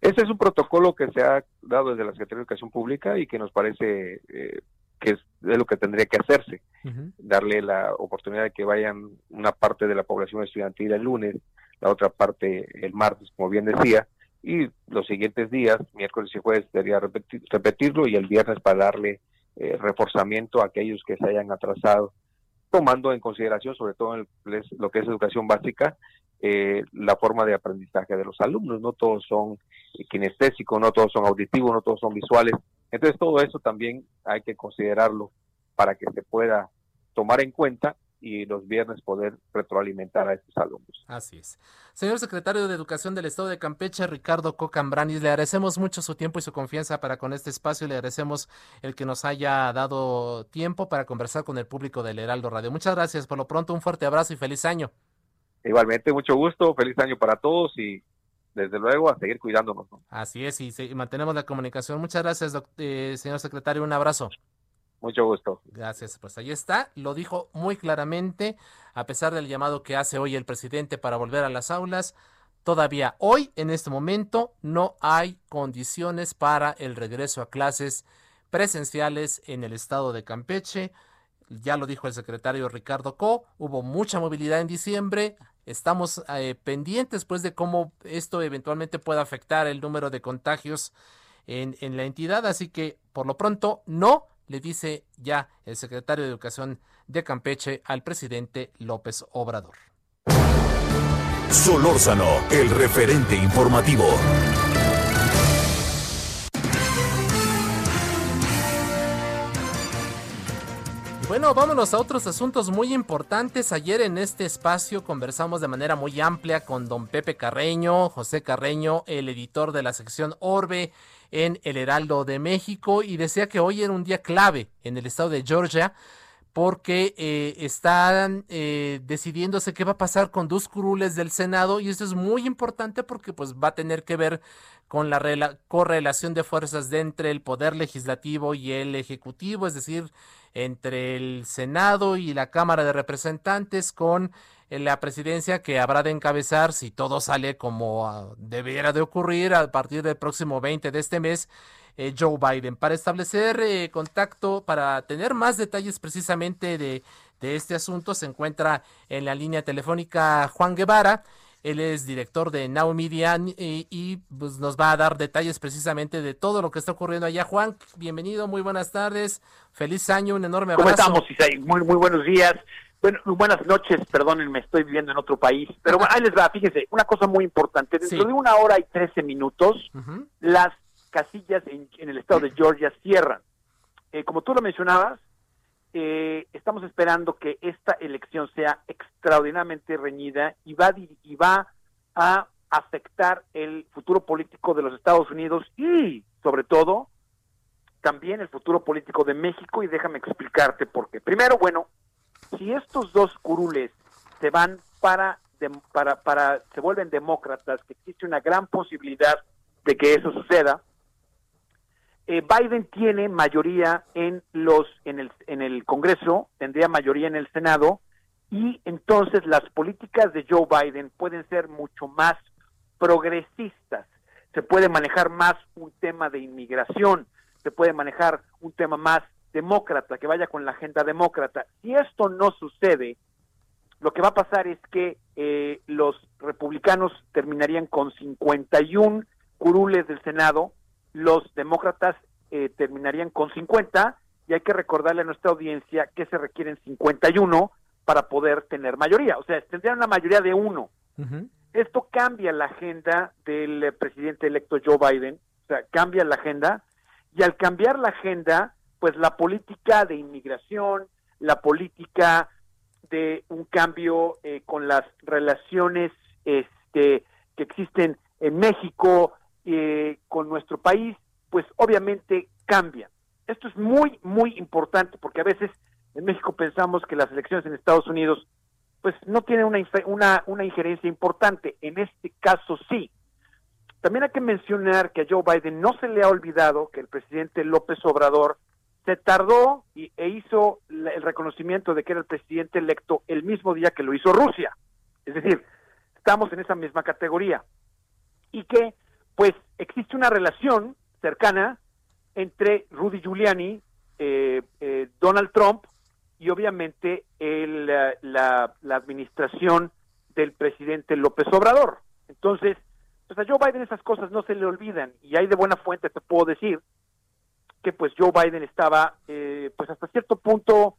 Este es un protocolo que se ha dado desde la Secretaría de Educación Pública y que nos parece eh, que es, lo que tendría que hacerse, darle la oportunidad de que vayan una parte de la población estudiantil el lunes, la otra parte el martes, como bien decía, y los siguientes días, miércoles y jueves, debería repetirlo y el viernes para darle eh, reforzamiento a aquellos que se hayan atrasado, tomando en consideración, sobre todo en lo que es educación básica, eh, la forma de aprendizaje de los alumnos. No todos son kinestésicos, no todos son auditivos, no todos son visuales. Entonces todo eso también hay que considerarlo para que se pueda tomar en cuenta y los viernes poder retroalimentar a estos alumnos. Así es. Señor secretario de Educación del Estado de Campeche, Ricardo Cocambranis, le agradecemos mucho su tiempo y su confianza para con este espacio y le agradecemos el que nos haya dado tiempo para conversar con el público del Heraldo Radio. Muchas gracias. Por lo pronto, un fuerte abrazo y feliz año. Igualmente, mucho gusto, feliz año para todos y desde luego a seguir cuidándonos. Así es, y, mantenemos la comunicación. Muchas gracias, eh, señor secretario. Un abrazo. Mucho gusto. Gracias. Pues ahí está. Lo dijo muy claramente, a pesar del llamado que hace hoy el presidente para volver a las aulas. Todavía hoy, en este momento, no hay condiciones para el regreso a clases presenciales en el estado de Campeche. Ya lo dijo el secretario Ricardo Co. Hubo mucha movilidad en diciembre. Estamos eh, pendientes pues de cómo esto eventualmente pueda afectar el número de contagios en, en la entidad. Así que por lo pronto no le dice ya el secretario de Educación de Campeche al presidente López Obrador. Solórzano, el referente informativo. Bueno, vámonos a otros asuntos muy importantes. Ayer en este espacio conversamos de manera muy amplia con don Pepe Carreño, José Carreño, el editor de la sección Orbe en el Heraldo de México y decía que hoy era un día clave en el estado de Georgia porque eh, están eh, decidiéndose qué va a pasar con dos curules del Senado y esto es muy importante porque pues va a tener que ver con la correlación de fuerzas de entre el poder legislativo y el ejecutivo, es decir, entre el Senado y la Cámara de Representantes con en la presidencia que habrá de encabezar, si todo sale como ah, debiera de ocurrir a partir del próximo 20 de este mes, eh, Joe Biden. Para establecer eh, contacto, para tener más detalles precisamente de este asunto, se encuentra en la línea telefónica Juan Guevara. Él es director de Now Media y, pues, nos va a dar detalles precisamente de todo lo que está ocurriendo allá. Juan, bienvenido, muy buenas tardes, feliz año, un enorme abrazo. ¿Cómo estamos, Isai? Muy, muy buenos días. Bueno, buenas noches, perdónenme, estoy viviendo en otro país. Pero bueno, ahí les va, fíjense, una cosa muy importante. Dentro de una hora y trece minutos, las casillas en, el estado de *clears throat* Georgia cierran. Eh, como tú lo mencionabas, eh, estamos esperando que esta elección sea extraordinariamente reñida y va, y va a afectar el futuro político de los Estados Unidos y, sobre todo, también el futuro político de México. Y déjame explicarte por qué. Primero, bueno, si estos dos curules se van para, para, para, se vuelven demócratas, que existe una gran posibilidad de que eso suceda, eh, Biden tiene mayoría en los en el, en el Congreso, tendría mayoría en el Senado y entonces las políticas de Joe Biden pueden ser mucho más progresistas. Se puede manejar más un tema de inmigración, se puede manejar un tema más demócrata, que vaya con la agenda demócrata. Si esto no sucede, lo que va a pasar es que eh, los republicanos terminarían con 51 curules del Senado, los demócratas eh, terminarían con 50 y hay que recordarle a nuestra audiencia que se requieren 51 para poder tener mayoría, o sea, tendrían una mayoría de uno. Esto cambia la agenda del presidente electo Joe Biden, o sea, cambia la agenda y al cambiar la agenda, pues la política de inmigración, la política de un cambio eh, con las relaciones este, que existen en México eh, con nuestro país, pues obviamente cambia. Esto es muy, muy importante porque a veces en México pensamos que las elecciones en Estados Unidos pues no tienen una, una, una injerencia importante. En este caso sí. También hay que mencionar que a Joe Biden no se le ha olvidado que el presidente López Obrador se tardó y, e hizo el reconocimiento de que era el presidente electo el mismo día que lo hizo Rusia. Es decir, estamos en esa misma categoría. Y que, pues, existe una relación cercana entre Rudy Giuliani eh, eh, Donald Trump y obviamente el, la, la, administración del presidente López Obrador. Entonces, pues a Joe Biden esas cosas no se le olvidan y hay de buena fuente te puedo decir que pues Joe Biden estaba eh, pues hasta cierto punto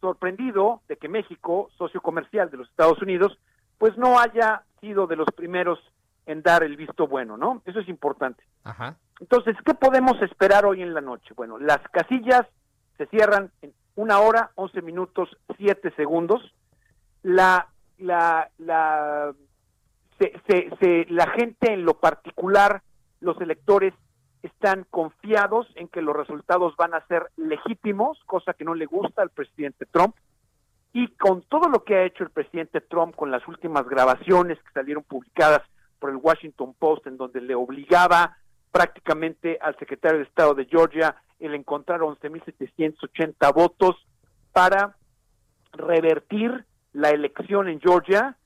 sorprendido de que México, socio comercial de los Estados Unidos, pues no haya sido de los primeros en dar el visto bueno, ¿no? Eso es importante. Ajá. Entonces, ¿qué podemos esperar hoy en la noche? Bueno, las casillas se cierran en una hora, once minutos, siete segundos. La, la, la, se, se, la gente en lo particular, los electores, están confiados en que los resultados van a ser legítimos, cosa que no le gusta al presidente Trump. Y con todo lo que ha hecho el presidente Trump con las últimas grabaciones que salieron publicadas por el Washington Post, en donde le obligaba prácticamente al secretario de Estado de Georgia el encontrar 11.780 votos para revertir la elección en Georgia,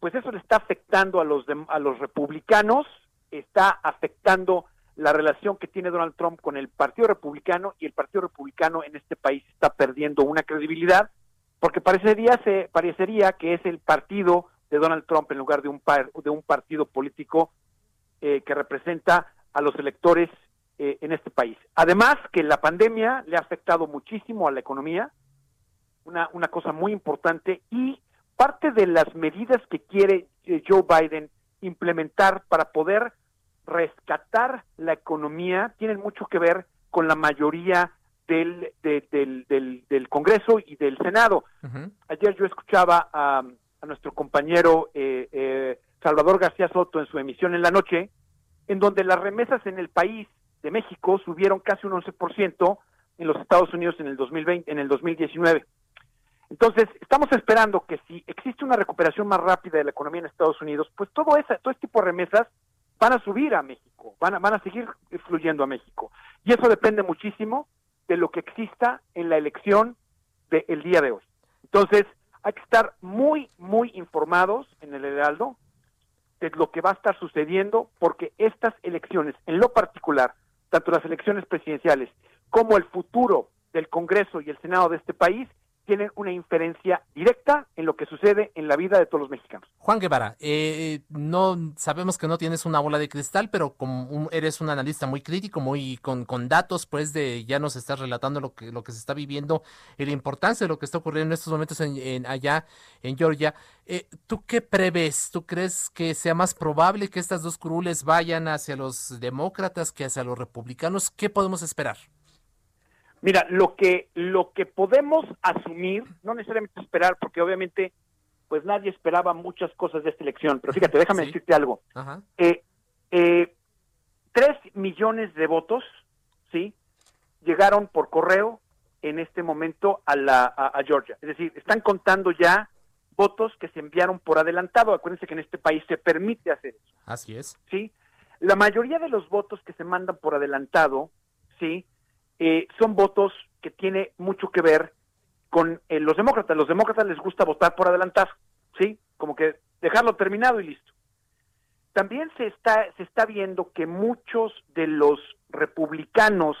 pues eso le está afectando a los, a los republicanos, está afectando la relación que tiene Donald Trump con el Partido Republicano y el Partido Republicano en este país está perdiendo una credibilidad porque parecería, se, parecería que es el partido de Donald Trump en lugar de un, de un partido político eh, que representa a los electores eh, en este país. Además que la pandemia le ha afectado muchísimo a la economía, una, una cosa muy importante, y parte de las medidas que quiere eh, Joe Biden implementar para poder rescatar la economía tienen mucho que ver con la mayoría del, del, del, Congreso y del Senado. Ayer yo escuchaba a, nuestro compañero eh, eh, Salvador García Soto en su emisión en la noche, en donde las remesas en el país de México subieron casi un 11% en los Estados Unidos en el 2020, en el 2019. Entonces, estamos esperando que si existe una recuperación más rápida de la economía en Estados Unidos, pues todo ese, todo este tipo de remesas van a subir a México, van a, van a seguir fluyendo a México. Y eso depende muchísimo de lo que exista en la elección del día de hoy. Entonces, hay que estar muy, muy informados en el Heraldo de lo que va a estar sucediendo, porque estas elecciones, en lo particular, tanto las elecciones presidenciales como el futuro del Congreso y el Senado de este país, tienen una inferencia directa en lo que sucede en la vida de todos los mexicanos. Juan Guevara, eh, no sabemos que no tienes una bola de cristal, pero como eres un analista muy crítico, muy con, datos, pues de ya nos estás relatando lo que lo que se está viviendo y la importancia de lo que está ocurriendo en estos momentos en, allá en Georgia. Eh, ¿Tú qué prevés? ¿Tú crees que sea más probable que estas dos curules vayan hacia los demócratas que hacia los republicanos? ¿Qué podemos esperar? Mira, lo que, lo que podemos asumir, no necesariamente esperar, porque obviamente pues nadie esperaba muchas cosas de esta elección, pero fíjate, déjame *laughs* decirte algo. Eh, eh, tres millones de votos, ¿sí? Llegaron por correo en este momento a, la, a, Georgia. Es decir, están contando ya votos que se enviaron por adelantado. Acuérdense que en este país se permite hacer eso. Así es. ¿Sí? La mayoría de los votos que se mandan por adelantado, ¿sí? Eh, son votos que tiene mucho que ver con eh, los demócratas. Los demócratas les gusta votar por adelantar, ¿sí? Como que dejarlo terminado y listo. También se está, se está viendo que muchos de los republicanos,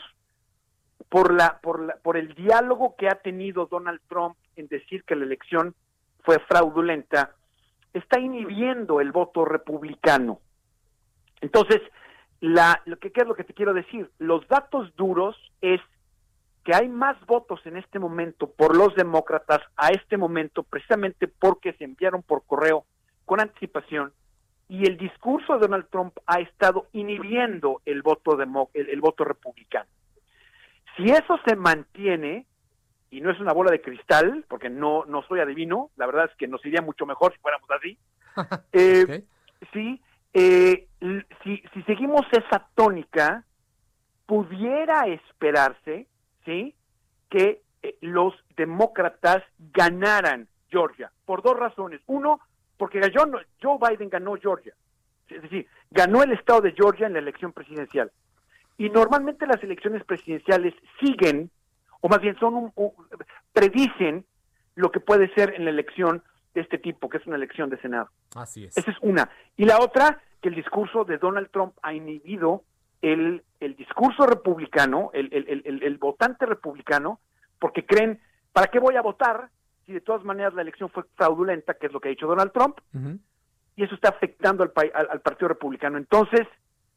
por, la, por, la, por el diálogo que ha tenido Donald Trump en decir que la elección fue fraudulenta, está inhibiendo el voto republicano. Entonces, la, lo que, ¿qué es lo que te quiero decir? Los datos duros es que hay más votos en este momento por los demócratas a este momento precisamente porque se enviaron por correo con anticipación y el discurso de Donald Trump ha estado inhibiendo el voto el, voto republicano. Si eso se mantiene y no es una bola de cristal, porque no no soy adivino, la verdad es que nos iría mucho mejor si fuéramos así. *laughs* eh, Sí, eh, si, si seguimos esa tónica, pudiera esperarse, ¿sí? Que eh, los demócratas ganaran Georgia, por dos razones. Uno, porque Joe Biden ganó Georgia, es decir, ganó el estado de Georgia en la elección presidencial. Y normalmente las elecciones presidenciales siguen, o más bien son un, predicen lo que puede ser en la elección de este tipo, que es una elección de Senado. Así es. Esa es una. Y la otra, que el discurso de Donald Trump ha inhibido el, el discurso republicano, el, el, el, votante republicano, porque creen, ¿para qué voy a votar si de todas maneras la elección fue fraudulenta, que es lo que ha dicho Donald Trump? Y eso está afectando al, al, Partido Republicano. Entonces,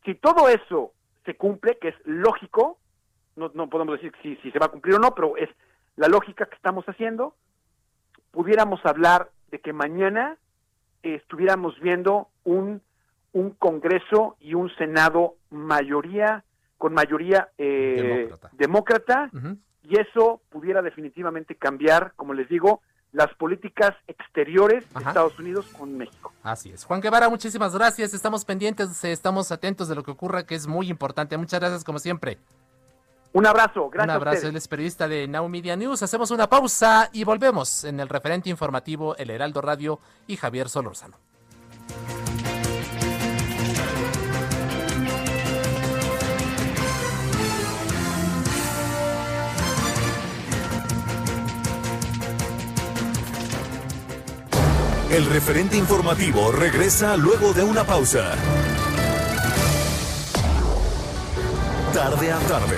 si todo eso se cumple, que es lógico, no, no podemos decir si, si se va a cumplir o no, pero es la lógica que estamos haciendo, pudiéramos hablar de que mañana estuviéramos viendo un, un Congreso y un Senado mayoría con mayoría eh, demócrata, y eso pudiera definitivamente cambiar, como les digo, las políticas exteriores de Estados Unidos con México. Así es. Juan Guevara, muchísimas gracias. Estamos pendientes, estamos atentos de lo que ocurra, que es muy importante. Muchas gracias, como siempre. Un abrazo, gracias. Un abrazo, él es periodista de Now Media News. Hacemos una pausa y volvemos en el referente informativo El Heraldo Radio y Javier Solórzano. El referente informativo regresa luego de una pausa. Tarde a tarde,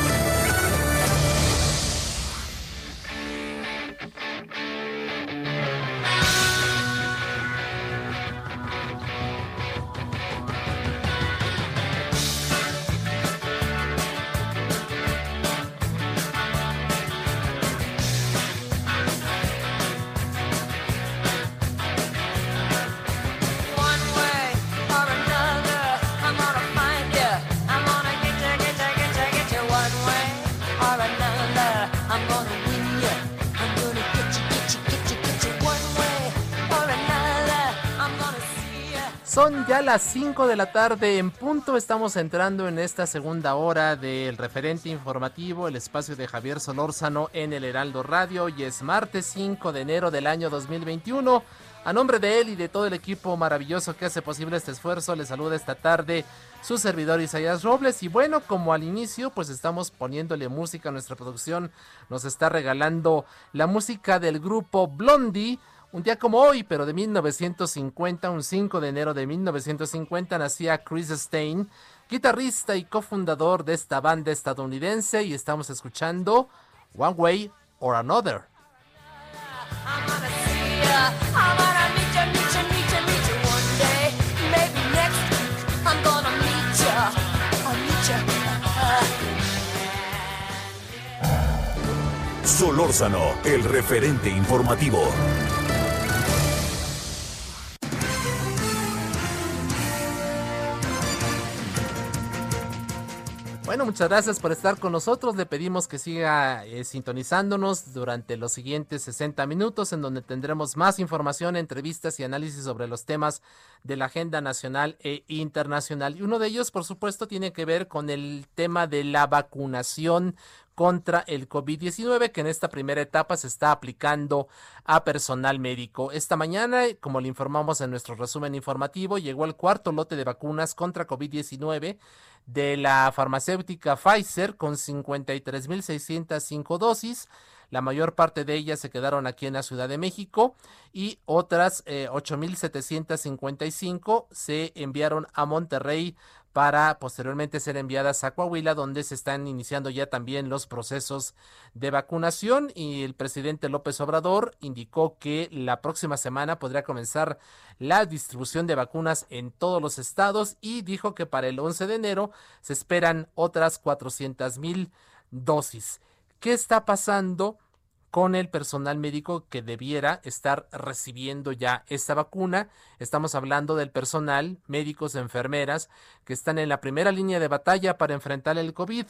Las 5 de la tarde en punto. Estamos entrando en esta segunda hora del referente informativo, el espacio de Javier Solórzano en el Heraldo Radio. Y es martes 5 de enero del año 2021. A nombre de él y de todo el equipo maravilloso que hace posible este esfuerzo, le saluda esta tarde su servidor Isaías Robles. Y bueno, como al inicio, pues estamos poniéndole música a nuestra producción. Nos está regalando la música del grupo Blondie un día como hoy, pero de 1950, un 5 de enero de 1950, nacía Chris Stein, guitarrista y cofundador de esta banda estadounidense, y estamos escuchando One Way or Another. Solórzano, el referente informativo. Bueno, muchas gracias por estar con nosotros. Le pedimos que siga eh, sintonizándonos durante los siguientes 60 minutos en donde tendremos más información, entrevistas y análisis sobre los temas de la agenda nacional e internacional. Y uno de ellos, por supuesto, tiene que ver con el tema de la vacunación contra el COVID-19 que en esta primera etapa se está aplicando a personal médico. Esta mañana, como le informamos en nuestro resumen informativo, llegó el cuarto lote de vacunas contra COVID-19 de la farmacéutica Pfizer con 53.605 dosis. La mayor parte de ellas se quedaron aquí en la Ciudad de México y otras 8.755 eh, se enviaron a Monterrey para posteriormente ser enviadas a Coahuila, donde se están iniciando ya también los procesos de vacunación y el presidente López Obrador indicó que la próxima semana podría comenzar la distribución de vacunas en todos los estados y dijo que para el 11 de enero se esperan otras 400 mil dosis. ¿Qué está pasando? Con el personal médico que debiera estar recibiendo ya esta vacuna. Estamos hablando del personal, médicos, enfermeras, que están en la primera línea de batalla para enfrentar el COVID.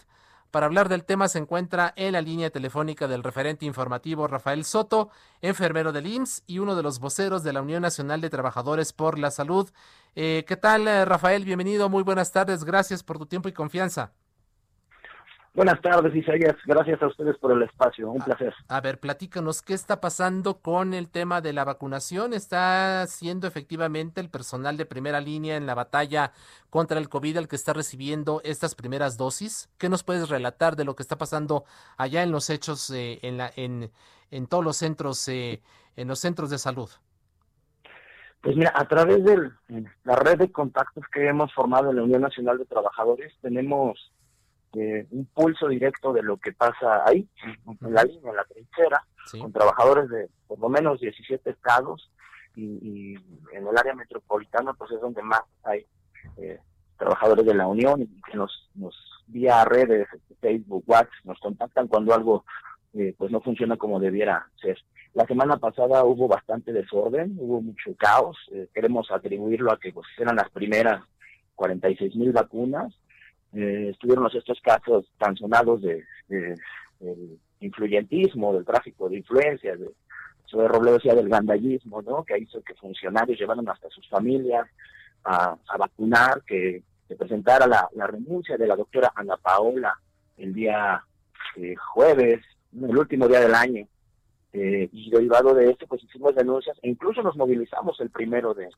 Para hablar del tema se encuentra en la línea telefónica del referente informativo Rafael Soto, enfermero del IMSS y uno de los voceros de la Unión Nacional de Trabajadores por la Salud. Eh, ¿Qué tal, eh, Rafael? Bienvenido, muy buenas tardes, gracias por tu tiempo y confianza. Buenas tardes, Isaías. Gracias a ustedes por el espacio. Un placer. A ver, platícanos, ¿qué está pasando con el tema de la vacunación? ¿Está siendo efectivamente el personal de primera línea en la batalla contra el COVID el que está recibiendo estas primeras dosis? ¿Qué nos puedes relatar de lo que está pasando allá en los hechos, eh, en, la, en, en todos los centros eh, en los centros de salud? Pues mira, a través de la red de contactos que hemos formado en la Unión Nacional de Trabajadores, tenemos eh, un pulso directo de lo que pasa ahí, en la línea, en la trinchera, con trabajadores de por lo menos 17 estados y, en el área metropolitana, pues es donde más hay eh, trabajadores de la Unión y que nos, nos vía redes, Facebook, WhatsApp, nos contactan cuando algo eh, pues no funciona como debiera ser. La semana pasada hubo bastante desorden, hubo mucho caos. Eh, queremos atribuirlo a que pues, eran las primeras 46 mil vacunas. Eh, estuvieron estos casos tan sonados de, influyentismo, del tráfico de influencias, de, sobre Robledo decía del gandallismo, ¿no? Que hizo que funcionarios llevaran hasta sus familias a, vacunar, que se presentara la, renuncia de la doctora Ana Paola el día eh, jueves, el último día del año, eh, y derivado de esto, pues hicimos denuncias e incluso nos movilizamos el primero de,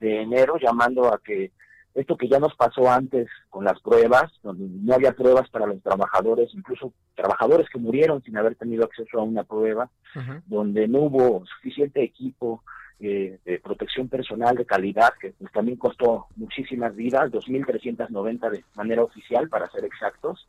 enero llamando a que esto que ya nos pasó antes con las pruebas, donde no había pruebas para los trabajadores, incluso trabajadores que murieron sin haber tenido acceso a una prueba, donde no hubo suficiente equipo eh, de protección personal de calidad, que pues, también costó muchísimas vidas, 2.390 de manera oficial, para ser exactos,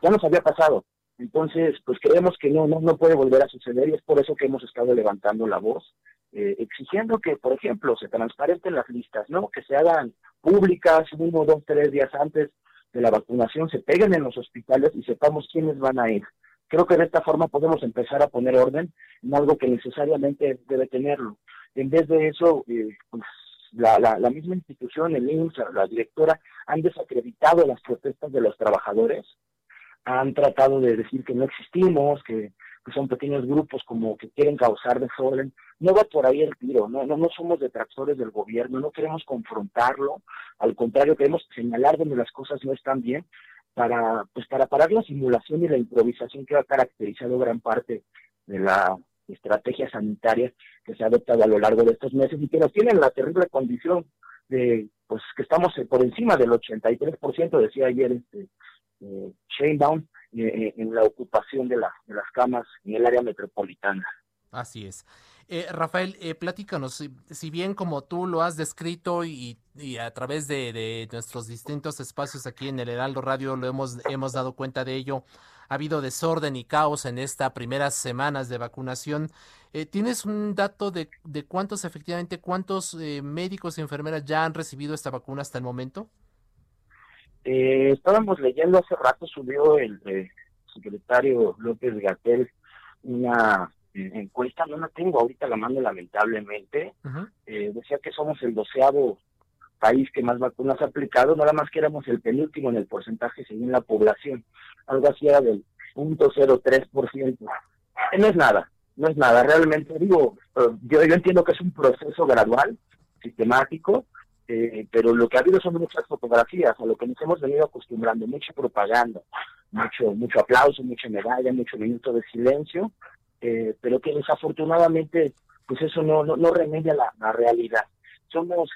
ya nos había pasado. Entonces, pues creemos que no, no, no puede volver a suceder y es por eso que hemos estado levantando la voz, eh, exigiendo que, por ejemplo, se transparenten las listas, ¿no? Que se hagan públicas uno, dos, tres días antes de la vacunación, se peguen en los hospitales y sepamos quiénes van a ir. Creo que de esta forma podemos empezar a poner orden en algo que necesariamente debe tenerlo. En vez de eso, eh, pues, la, la, la, misma institución, el INSS, la directora, han desacreditado las protestas de los trabajadores han tratado de decir que no existimos, que, son pequeños grupos como que quieren causar desorden. No va por ahí el tiro, no, no, no somos detractores del gobierno, no queremos confrontarlo, al contrario, queremos señalar donde las cosas no están bien para, pues para parar la simulación y la improvisación que ha caracterizado gran parte de la estrategia sanitaria que se ha adoptado a lo largo de estos meses y que nos tiene la terrible condición de pues que estamos por encima del 83%, decía ayer este eh, Sheinbaum eh, eh, en la ocupación de, de las camas en el área metropolitana. Así es. Eh, Rafael, eh, platícanos, si, bien como tú lo has descrito y, a través de, nuestros distintos espacios aquí en el Heraldo Radio lo hemos, hemos dado cuenta de ello, ha habido desorden y caos en estas primeras semanas de vacunación. ¿Tienes un dato de, de cuántos efectivamente, cuántos médicos y enfermeras ya han recibido esta vacuna hasta el momento? Eh, estábamos leyendo hace rato, subió el eh, secretario López Gatel una eh, encuesta, no la tengo ahorita la mano lamentablemente, eh, decía que somos el doceavo país que más vacunas ha aplicado, nada más que éramos el penúltimo en el porcentaje según la población, algo así era del 0.03%. No es nada, no es nada, realmente digo, yo, yo entiendo que es un proceso gradual, sistemático, eh, pero lo que ha habido son muchas fotografías, a lo que nos hemos venido acostumbrando, mucha propaganda, mucho, mucho aplauso, mucha medalla, mucho minuto de silencio, eh, pero que desafortunadamente, pues eso no, no, no remedia la, realidad. Somos,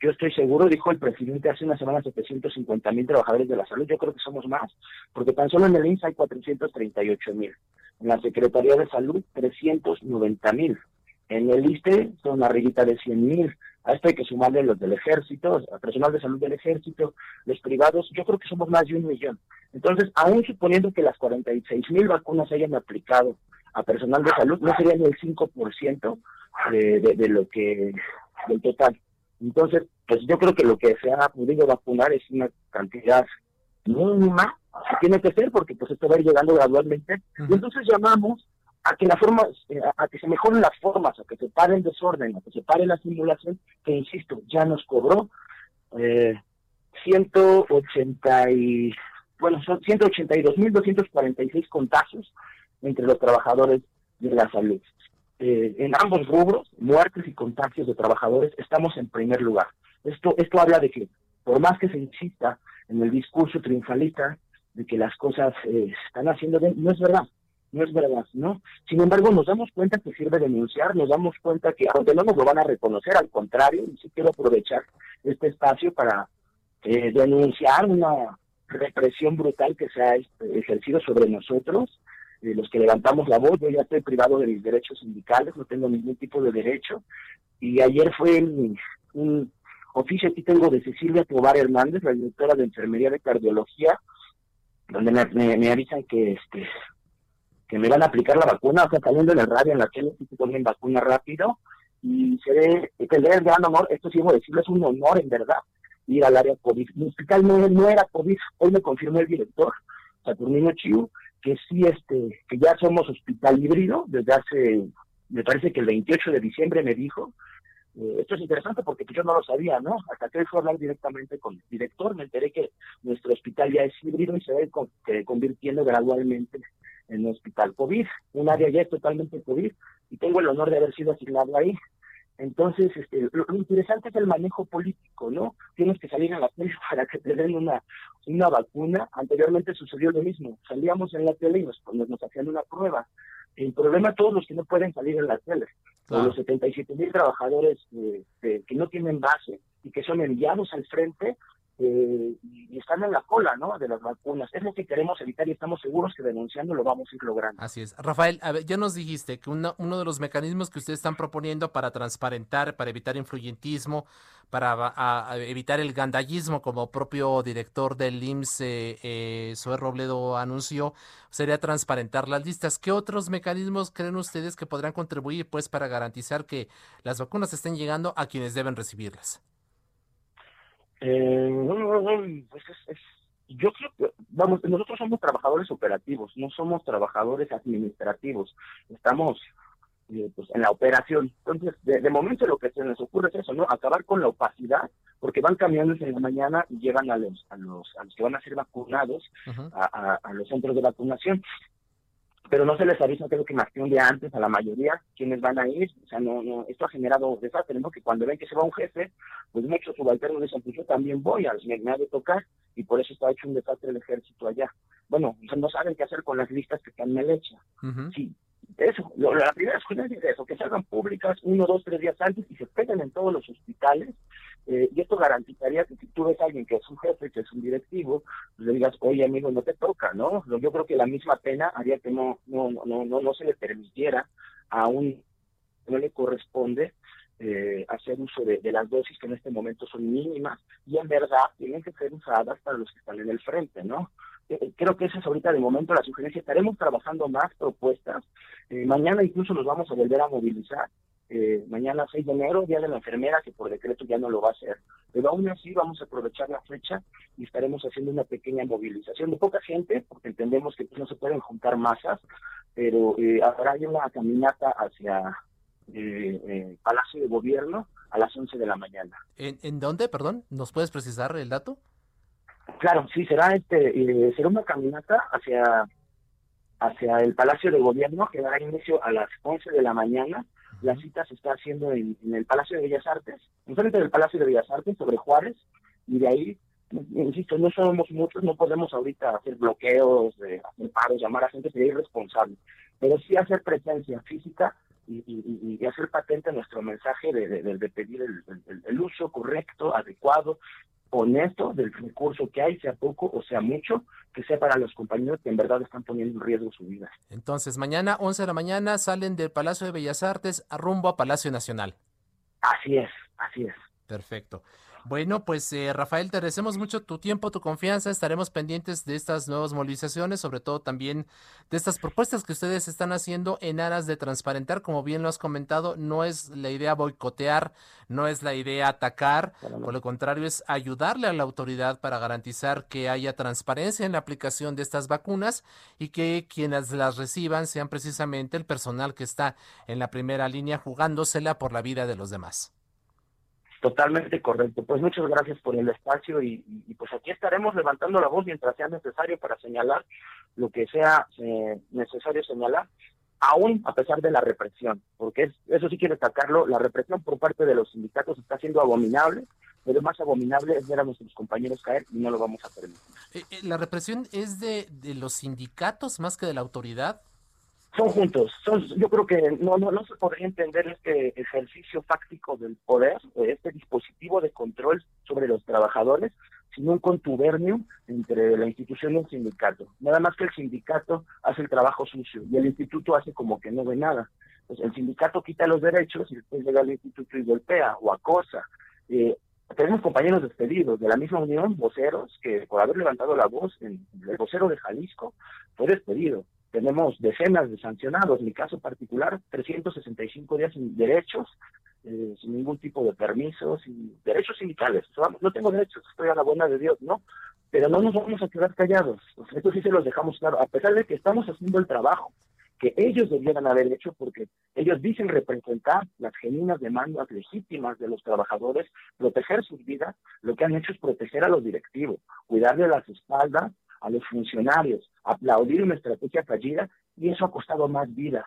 yo estoy seguro, dijo el presidente hace una semana, 750 mil trabajadores de la salud, yo creo que somos más, porque tan solo en el INSA hay 438 mil, en la Secretaría de Salud 390 mil, en el ISTE son arribita de 100 mil, a esto hay que sumarle los del ejército, al personal de salud del ejército, los privados, yo creo que somos más de un millón. Entonces, aún suponiendo que las 46 mil vacunas se hayan aplicado a personal de salud, no sería ni el 5% de, de, de lo que, del total. Entonces, pues yo creo que lo que se ha podido vacunar es una cantidad mínima, que tiene que ser, porque pues esto va a ir llegando gradualmente. Y entonces llamamos a que la forma, eh, a que se mejoren las formas, a que se pare el desorden, a que se pare la simulación, que insisto, ya nos cobró eh, 180 y, bueno, son 182.246 contagios entre los trabajadores de la salud. Eh, en ambos rubros, muertes y contagios de trabajadores, estamos en primer lugar. Esto, esto habla de que, por más que se insista en el discurso triunfalista de que las cosas eh, están haciendo bien, no es verdad no es verdad, ¿no? Sin embargo, nos damos cuenta que sirve denunciar, nos damos cuenta que, aunque no nos lo van a reconocer, al contrario, y sí quiero aprovechar este espacio para eh, denunciar una represión brutal que se ha este, ejercido sobre nosotros. eh, los que levantamos la voz, yo ya estoy privado de mis derechos sindicales, no tengo ningún tipo de derecho. Y ayer fue un oficio aquí tengo de Cecilia Tobar Hernández, la directora de Enfermería de Cardiología, donde me, avisan que este que me van a aplicar la vacuna, o sea, saliendo en el radio, en la tele, se ponen vacuna rápido, y se ve, que le gran honor, esto sí debo decirlo, es un honor en verdad, ir al área COVID. Mi hospital no, era COVID, hoy me confirmó el director, Saturnino Chiu, que sí, este, que ya somos hospital híbrido desde hace, me parece que el 28 de diciembre me dijo, eh, esto es interesante porque pues, yo no lo sabía, ¿no? Hasta que hoy fue a hablar directamente con el director, me enteré que nuestro hospital ya es híbrido y se va convirtiendo gradualmente en un hospital COVID. Un área ya es totalmente COVID y tengo el honor de haber sido asignado ahí. Entonces, este, lo, interesante es el manejo político, ¿no? Tienes que salir a la tele *laughs* para que te den una, una vacuna. Anteriormente sucedió lo mismo. Salíamos en la tele y nos, nos hacían una prueba. El problema todos los que no pueden salir en la tele, los 77 mil trabajadores eh, que no tienen base y que son enviados al frente eh, y están en la cola ¿no? de las vacunas. Es lo que queremos evitar y estamos seguros que denunciando lo vamos a ir logrando. Así es. Rafael, ya nos dijiste que uno, uno de los mecanismos que ustedes están proponiendo para transparentar, para evitar influyentismo, para evitar el gandallismo, como propio director del IMSS, eh, eh Robledo, anunció, sería transparentar las listas. ¿Qué otros mecanismos creen ustedes que podrán contribuir pues para garantizar que las vacunas estén llegando a quienes deben recibirlas? Eh, pues es, yo creo que, vamos, nosotros somos trabajadores operativos, no somos trabajadores administrativos. Estamos eh, pues, en la operación. Entonces, de, momento lo que se nos ocurre es eso, ¿no? Acabar con la opacidad, porque van camiones en la mañana y llevan a los, a los, a los que van a ser vacunados a, a, los centros de vacunación pero no se les avisa creo que que un día antes a la mayoría quienes van a ir, o sea, no, no, esto ha generado desastre, ¿no? Que cuando ven que se va un jefe, pues muchos subalternos dicen, pues yo también voy, a, me, me ha de tocar, y por eso está hecho un desastre el ejército allá. Bueno, no saben qué hacer con las listas que están mal hechas. Sí, eso, la primera es eso, que se hagan públicas uno, dos, tres días antes y se peguen en todos los hospitales eh, y esto garantizaría que si tú ves a alguien que es un jefe, que es un directivo, pues le digas, oye amigo, no te toca, ¿no? Yo creo que la misma pena haría que no, no, no, no, no se le permitiera a un, no le corresponde eh, hacer uso de, las dosis que en este momento son mínimas y en verdad tienen que ser usadas para los que están en el frente, ¿no? Eh, creo que esa es ahorita de momento la sugerencia. Estaremos trabajando más propuestas. mañana incluso nos vamos a volver a movilizar eh, mañana 6 de enero, Día de la Enfermera, que por decreto ya no lo va a hacer. Pero aún así vamos a aprovechar la fecha y estaremos haciendo una pequeña movilización de poca gente, porque entendemos que no se pueden juntar masas, pero eh, habrá una caminata hacia eh, eh, Palacio de Gobierno a las 11 de la mañana. ¿En, ¿En dónde, perdón? ¿Nos puedes precisar el dato? Claro, sí, será este será una caminata hacia hacia el Palacio de Gobierno que dará inicio a las 11 de la mañana. La cita se está haciendo en, el Palacio de Bellas Artes, enfrente del Palacio de Bellas Artes, sobre Juárez, y de ahí, insisto, no somos muchos, no podemos ahorita hacer bloqueos, de hacer paros, llamar a gente, sería irresponsable, pero sí hacer presencia física y, hacer patente nuestro mensaje de, pedir el, uso correcto, adecuado honesto del recurso que hay, sea poco o sea mucho, que sea para los compañeros que en verdad están poniendo en riesgo su vida. Entonces, mañana, 11 de la mañana, salen del Palacio de Bellas Artes a rumbo a Palacio Nacional. Así es, así es. Perfecto. Bueno, pues eh, Rafael, te agradecemos mucho tu tiempo, tu confianza. Estaremos pendientes de estas nuevas movilizaciones, sobre todo también de estas propuestas que ustedes están haciendo en aras de transparentar. Como bien lo has comentado, no es la idea boicotear, no es la idea atacar, por lo contrario es ayudarle a la autoridad para garantizar que haya transparencia en la aplicación de estas vacunas y que quienes las reciban sean precisamente el personal que está en la primera línea jugándosela por la vida de los demás. Totalmente correcto. Pues muchas gracias por el espacio y, pues aquí estaremos levantando la voz mientras sea necesario para señalar lo que sea eh, necesario señalar, aún a pesar de la represión, porque eso sí quiero destacarlo, la represión por parte de los sindicatos está siendo abominable, pero más abominable es ver a nuestros compañeros caer y no lo vamos a permitir. Eh, eh, ¿La represión es de, de los sindicatos más que de la autoridad? Son juntos. Son, yo creo que no, no, no se podría entender este ejercicio fáctico del poder, este dispositivo de control sobre los trabajadores, sino un contubernio entre la institución y el sindicato. Nada más que el sindicato hace el trabajo sucio y el instituto hace como que no ve nada. Pues el sindicato quita los derechos y después llega al instituto y golpea o acosa. Eh, tenemos compañeros despedidos de la misma unión, voceros, que por haber levantado la voz, el vocero de Jalisco fue despedido. Tenemos decenas de sancionados, en mi caso particular, 365 días sin derechos, eh, sin ningún tipo de permisos, y derechos sindicales. no tengo derechos, estoy a la buena de Dios, ¿no? Pero no nos vamos a quedar callados. Esto sí se los dejamos claro, a pesar de que estamos haciendo el trabajo que ellos debieran haber hecho porque ellos dicen representar las genuinas demandas legítimas de los trabajadores, proteger sus vidas, lo que han hecho es proteger a los directivos, cuidarle las espaldas a los funcionarios, aplaudir una estrategia fallida y eso ha costado más vidas.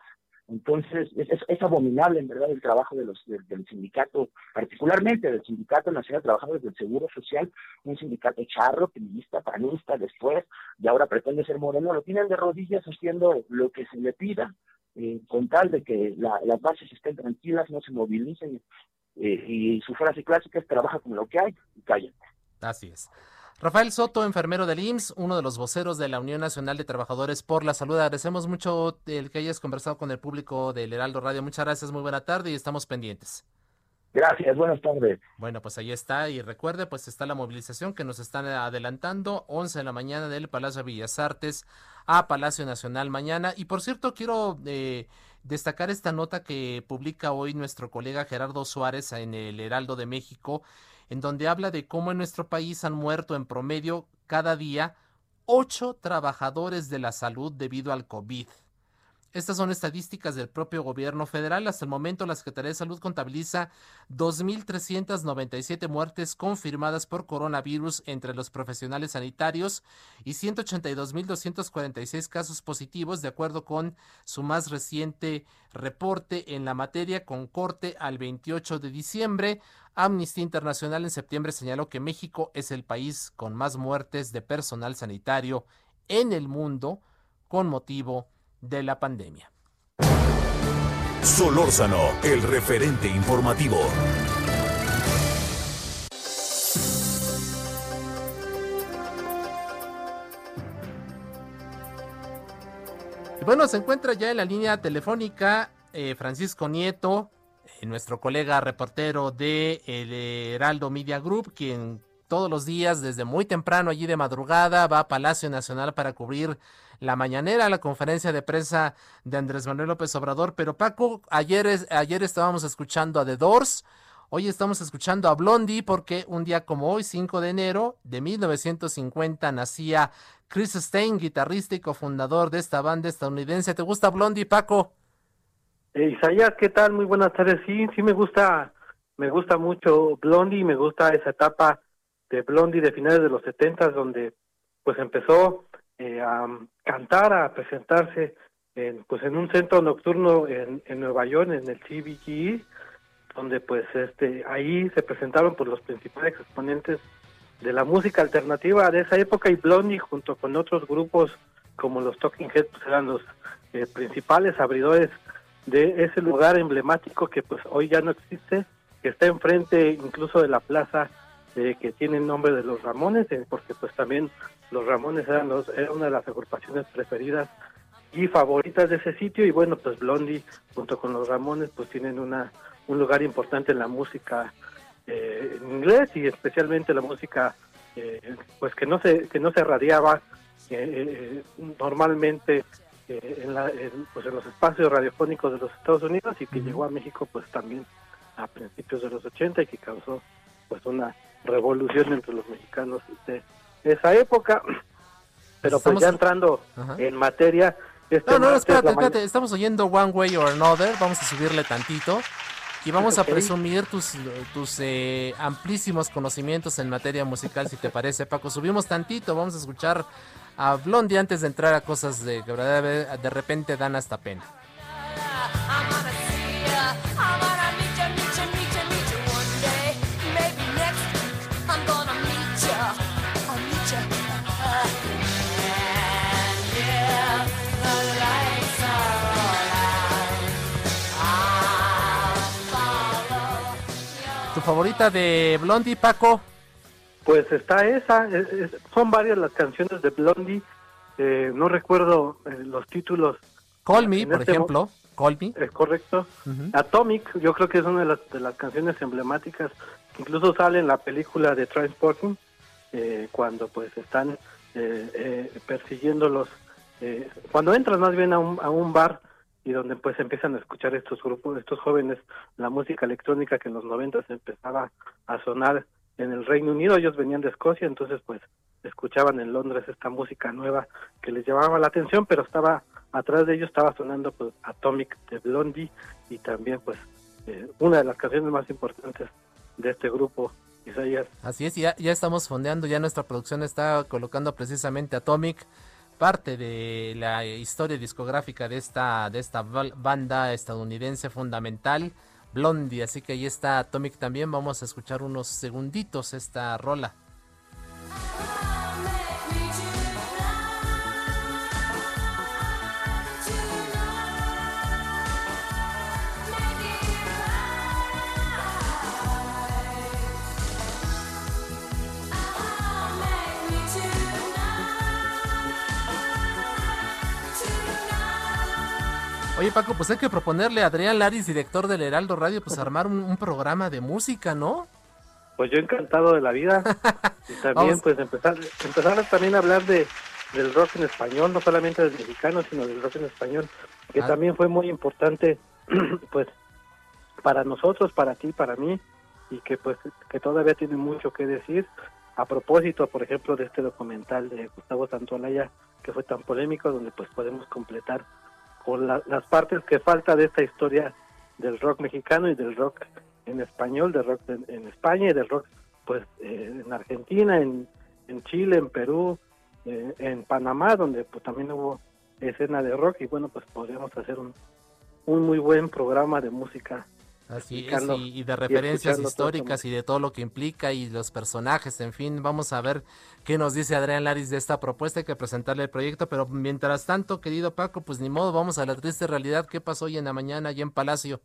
Entonces, es, abominable en verdad el trabajo de los, del sindicato, particularmente del Sindicato Nacional de Trabajadores del Seguro Social, un sindicato charro, primista, panista, después, y ahora pretende ser moreno, lo tienen de rodillas haciendo lo que se le pida, eh, con tal de que las bases estén tranquilas, no se movilicen, eh, y su frase clásica es trabaja con lo que hay y cállate. Así es. Rafael Soto, enfermero del IMSS, uno de los voceros de la Unión Nacional de Trabajadores por la Salud. Agradecemos mucho el que hayas conversado con el público del Heraldo Radio. Muchas gracias, muy buena tarde y estamos pendientes. Gracias, buenas tardes. Bueno, pues ahí está. Y recuerde, pues está la movilización que nos están adelantando, 11 de la mañana del Palacio de Bellas Artes a Palacio Nacional mañana. Y por cierto, quiero eh, destacar esta nota que publica hoy nuestro colega Gerardo Suárez en el Heraldo de México en donde habla de cómo en nuestro país han muerto en promedio cada día ocho trabajadores de la salud debido al COVID. Estas son estadísticas del propio gobierno federal. Hasta el momento, la Secretaría de Salud contabiliza 2.397 muertes confirmadas por coronavirus entre los profesionales sanitarios y 182.246 casos positivos, de acuerdo con su más reciente reporte en la materia con corte al 28 de diciembre. Amnistía Internacional en septiembre señaló que México es el país con más muertes de personal sanitario en el mundo con motivo de la pandemia. Solórzano, el referente informativo. Y bueno, se encuentra ya en la línea telefónica eh, Francisco Nieto, eh, nuestro colega reportero de el Heraldo Media Group, quien todos los días, desde muy temprano, allí de madrugada, va a Palacio Nacional para cubrir la mañanera, la conferencia de prensa de Andrés Manuel López Obrador. Pero Paco, ayer, ayer estábamos escuchando a The Doors, hoy estamos escuchando a Blondie porque un día como hoy, 5 de enero de 1950, nacía Chris Stein, guitarrista y cofundador de esta banda estadounidense. ¿Te gusta Blondie, Paco? Eh, Isaías, ¿qué tal? Muy buenas tardes. Sí, sí me gusta, me gusta mucho Blondie, me gusta esa etapa de Blondie de finales de los 70 donde pues empezó eh, a cantar, a presentarse en, pues en un centro nocturno en, en Nueva York, en el CBGE, donde pues este ahí se presentaron pues los principales exponentes de la música alternativa de esa época y Blondie junto con otros grupos como los Talking Heads pues eran los eh, principales abridores de ese lugar emblemático que pues hoy ya no existe, que está enfrente incluso de la plaza eh, que tiene el nombre de los Ramones, eh, porque pues también los Ramones eran, los, era una de las agrupaciones preferidas y favoritas de ese sitio. Y bueno pues Blondie junto con los Ramones pues tienen una un lugar importante en la música eh, en inglés y especialmente la música pues que no se que no se radiaba normalmente en, la, pues en los espacios radiofónicos de los Estados Unidos y que llegó a México pues también a principios de los 80 y que causó pues una revolución entre los mexicanos de esa época. *clears throat* Pero pues ya entrando en materia... Este no, no, espérate, espérate, estamos oyendo One Way or Another, vamos a subirle tantito y vamos a presumir tus, tus eh, amplísimos conocimientos en materia musical, si te parece, Paco. Subimos tantito, vamos a escuchar a Blondie antes de entrar a cosas de que de repente dan hasta pena. Favorita de Blondie, Paco? Pues está esa, son varias las canciones de Blondie, eh, no recuerdo eh, los títulos. Call Me, por este ejemplo, Call Me. Es correcto. Atomic, yo creo que es una de las, de las canciones emblemáticas que incluso sale en la película de Transporting, eh, cuando pues están persiguiendo los... cuando entras más bien a un, a un bar y donde pues empiezan a escuchar estos grupos, estos jóvenes, la música electrónica que en los 90 empezaba a sonar en el Reino Unido, ellos venían de Escocia, entonces pues escuchaban en Londres esta música nueva que les llamaba la atención, pero estaba atrás de ellos estaba sonando pues Atomic de Blondie y también pues eh, una de las canciones más importantes de este grupo Isaías. Así es, ya, ya estamos fondeando, ya nuestra producción está colocando precisamente Atomic, parte de la historia discográfica de esta, de esta banda estadounidense fundamental Blondie. Así que ahí está Atomic también. Vamos a escuchar unos segunditos esta rola. Oye Paco, pues hay que proponerle a Adrián Laris, director del Heraldo Radio, pues armar un, programa de música, ¿no? Pues yo encantado de la vida. y *laughs* también pues empezar, empezar también a hablar de del rock en español, no solamente del mexicano, sino del rock en español, que ah. también fue muy importante *clears throat* pues para nosotros, para ti, para mí, y que pues que todavía tiene mucho que decir. A propósito, por ejemplo, de este documental de Gustavo Santualaya, que fue tan polémico, donde pues podemos completar por las partes que falta de esta historia del rock mexicano y del rock en español, del rock en, España y del rock pues eh, en Argentina, en, en, Chile, en Perú, eh, en Panamá, donde pues también hubo escena de rock y bueno, pues podríamos hacer un, un muy buen programa de música Así es, y, de referencias históricas y de todo lo que implica y los personajes, en fin, vamos a ver qué nos dice Adrián Laris de esta propuesta, hay que presentarle el proyecto, pero mientras tanto, querido Paco, pues ni modo, vamos a la triste realidad, ¿qué pasó hoy en la mañana allí en Palacio?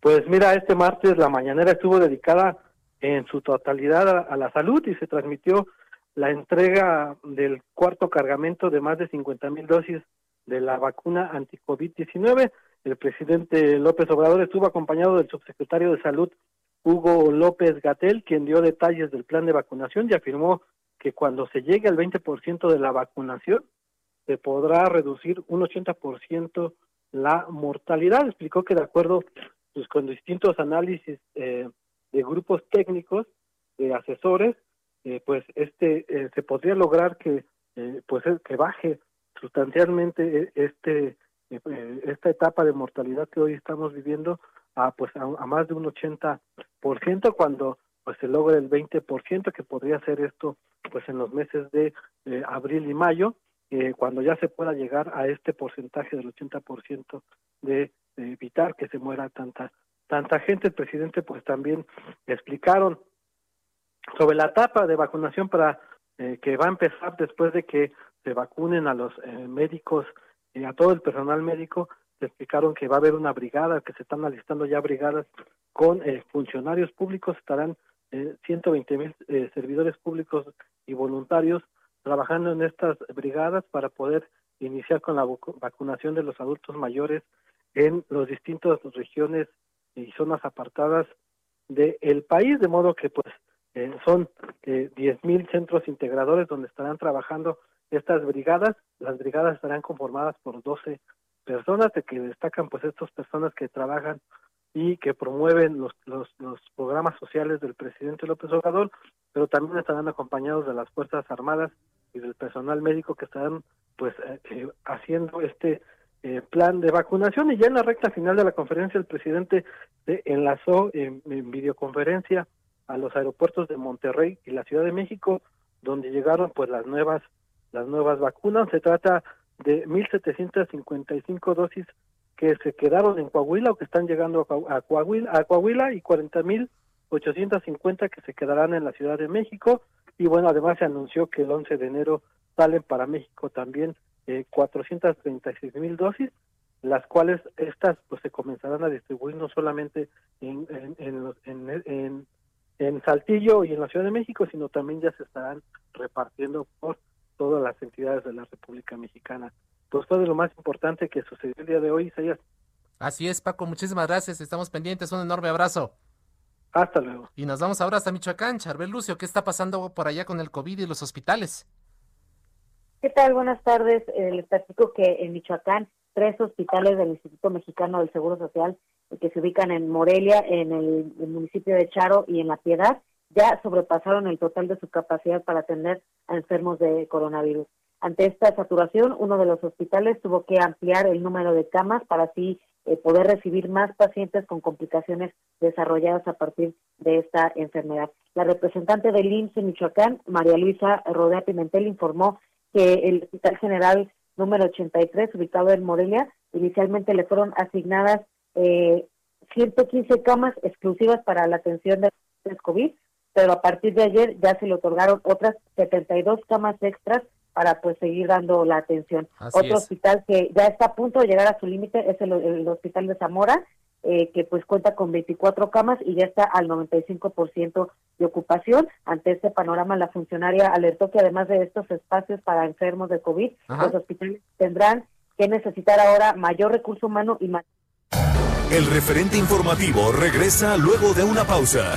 Pues mira, este martes la mañanera estuvo dedicada en su totalidad a, la salud y se transmitió la entrega del cuarto cargamento de más de 50 mil dosis de la vacuna anti-COVID-19 el presidente López Obrador estuvo acompañado del subsecretario de Salud Hugo López Gatel, quien dio detalles del plan de vacunación y afirmó que cuando se llegue al 20% de la vacunación se podrá reducir un 80% la mortalidad. Explicó que de acuerdo pues, con distintos análisis eh, de grupos técnicos, de asesores, eh, pues este eh, se podría lograr que pues que baje sustancialmente este eh, esta etapa de mortalidad que hoy estamos viviendo a pues a, más de un 80% cuando pues se logre el 20% que podría ser esto pues en los meses de abril y mayo eh, cuando ya se pueda llegar a este porcentaje del 80% de, de evitar que se muera tanta tanta gente. El presidente pues también explicaron sobre la etapa de vacunación para eh, que va a empezar después de que se vacunen a los médicos y a todo el personal médico le explicaron que va a haber una brigada, que se están alistando ya brigadas con eh, funcionarios públicos, estarán eh, 120 mil eh, servidores públicos y voluntarios trabajando en estas brigadas para poder iniciar con la vacunación de los adultos mayores en las distintas regiones y zonas apartadas del país, de modo que pues eh, son eh, 10 mil centros integradores donde estarán trabajando estas brigadas, las brigadas estarán conformadas por 12 personas, de que destacan pues estas personas que trabajan y que promueven los, los, los programas sociales del presidente López Obrador, pero también estarán acompañados de las Fuerzas Armadas y del personal médico que estarán pues eh, eh, haciendo este eh, plan de vacunación. Y ya en la recta final de la conferencia el presidente se enlazó en videoconferencia a los aeropuertos de Monterrey y la Ciudad de México donde llegaron pues las nuevas las nuevas vacunas. Se trata de 1.755 dosis que se quedaron en Coahuila o que están llegando a Coahuila, a Coahuila y 40.850 que se quedarán en la Ciudad de México. Y bueno, además se anunció que el 11 de enero salen para México también eh, 436.000 dosis, las cuales estas pues se comenzarán a distribuir no solamente en, en, en, en en Saltillo y en la Ciudad de México, sino también ya se estarán repartiendo por todas las entidades de la República Mexicana. Pues fue de lo más importante que sucedió el día de hoy, Isaías. Así es, Paco, muchísimas gracias, estamos pendientes, un enorme abrazo. Hasta luego. Y nos vamos ahora hasta Michoacán. Charbel Lucio, ¿qué está pasando por allá con el COVID y los hospitales? ¿Qué tal? Buenas tardes. Eh, les platico que en Michoacán, tres hospitales del Instituto Mexicano del Seguro Social, que se ubican en Morelia, en el, municipio de Charo y en La Piedad, ya sobrepasaron el total de su capacidad para atender a enfermos de coronavirus. Ante esta saturación, uno de los hospitales tuvo que ampliar el número de camas para así eh, poder recibir más pacientes con complicaciones desarrolladas a partir de esta enfermedad. La representante del IMSS en Michoacán, María Luisa Rodea Pimentel, informó que el Hospital General número 83, ubicado en Morelia, inicialmente le fueron asignadas eh, 115 camas exclusivas para la atención de COVID, pero a partir de ayer ya se le otorgaron otras 72 camas extras para pues seguir dando la atención. Otro hospital que ya está a punto de llegar a su límite es el, Hospital de Zamora, eh, que pues cuenta con 24 camas y ya está al 95% de ocupación. Ante este panorama, la funcionaria alertó que además de estos espacios para enfermos de COVID, los hospitales tendrán que necesitar ahora mayor recurso humano y más. El referente informativo regresa luego de una pausa.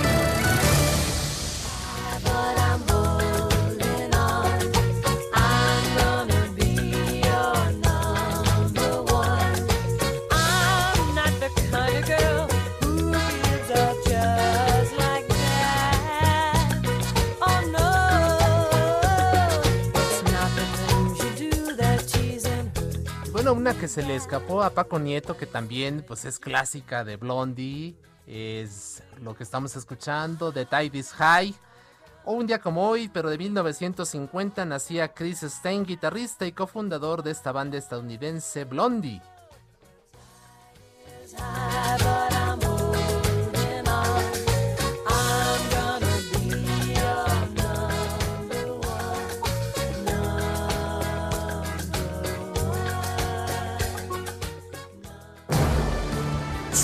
Una que se le escapó a Paco Nieto, que también pues es clásica de Blondie, es lo que estamos escuchando, de Tide High. O un día como hoy, pero de 1950, nacía Chris Stein, guitarrista y cofundador de esta banda estadounidense Blondie.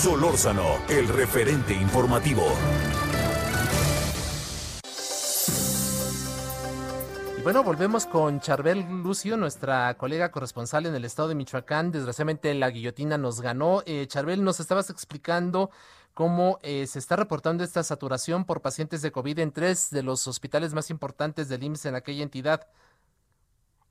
Solórzano, el referente informativo. Y bueno, volvemos con Charbel Lucio, nuestra colega corresponsal en el estado de Michoacán. Desgraciadamente la guillotina nos ganó. Eh, Charbel, nos estabas explicando cómo eh, se está reportando esta saturación por pacientes de COVID en tres de los hospitales más importantes del IMSS en aquella entidad.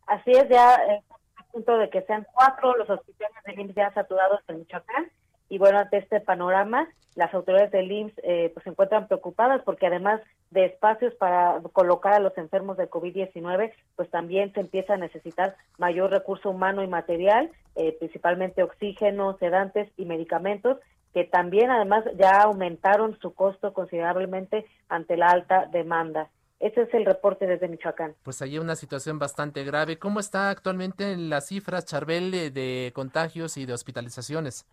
Así es, ya eh, a punto de que sean cuatro los hospitales del IMSS ya saturados en Michoacán y bueno, ante este panorama, las autoridades del IMSS eh, pues se encuentran preocupadas porque además de espacios para colocar a los enfermos de COVID-19, pues también se empieza a necesitar mayor recurso humano y material, eh, principalmente oxígeno, sedantes y medicamentos, que también además ya aumentaron su costo considerablemente ante la alta demanda. Ese es el reporte desde Michoacán. Pues hay una situación bastante grave. ¿Cómo está actualmente las cifras, Charbel, de contagios y de hospitalizaciones?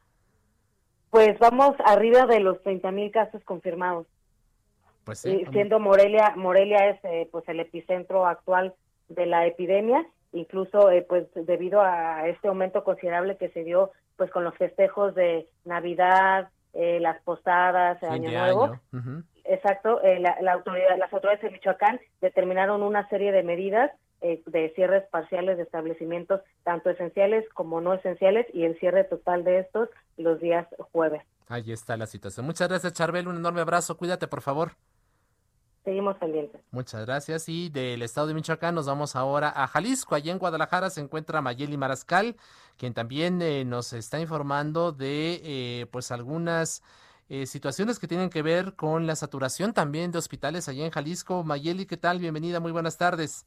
Pues vamos arriba de los 30 mil casos confirmados. Pues sí, siendo Morelia, Morelia es eh, pues el epicentro actual de la epidemia, incluso eh, pues debido a este aumento considerable que se dio pues con los festejos de Navidad, eh, las posadas, Año Nuevo. Exacto, la, autoridad, las autoridades de Michoacán determinaron una serie de medidas de cierres parciales de establecimientos, tanto esenciales como no esenciales, y el cierre total de estos los días jueves. Ahí está la situación. Muchas gracias, Charbel. Un enorme abrazo. Cuídate, por favor. Seguimos pendientes. Muchas gracias. Y del estado de Michoacán nos vamos ahora a Jalisco. Allí en Guadalajara se encuentra Mayeli Marascal, quien también eh, nos está informando de eh, pues algunas eh, situaciones que tienen que ver con la saturación también de hospitales allí en Jalisco. Mayeli, ¿qué tal? Bienvenida, muy buenas tardes.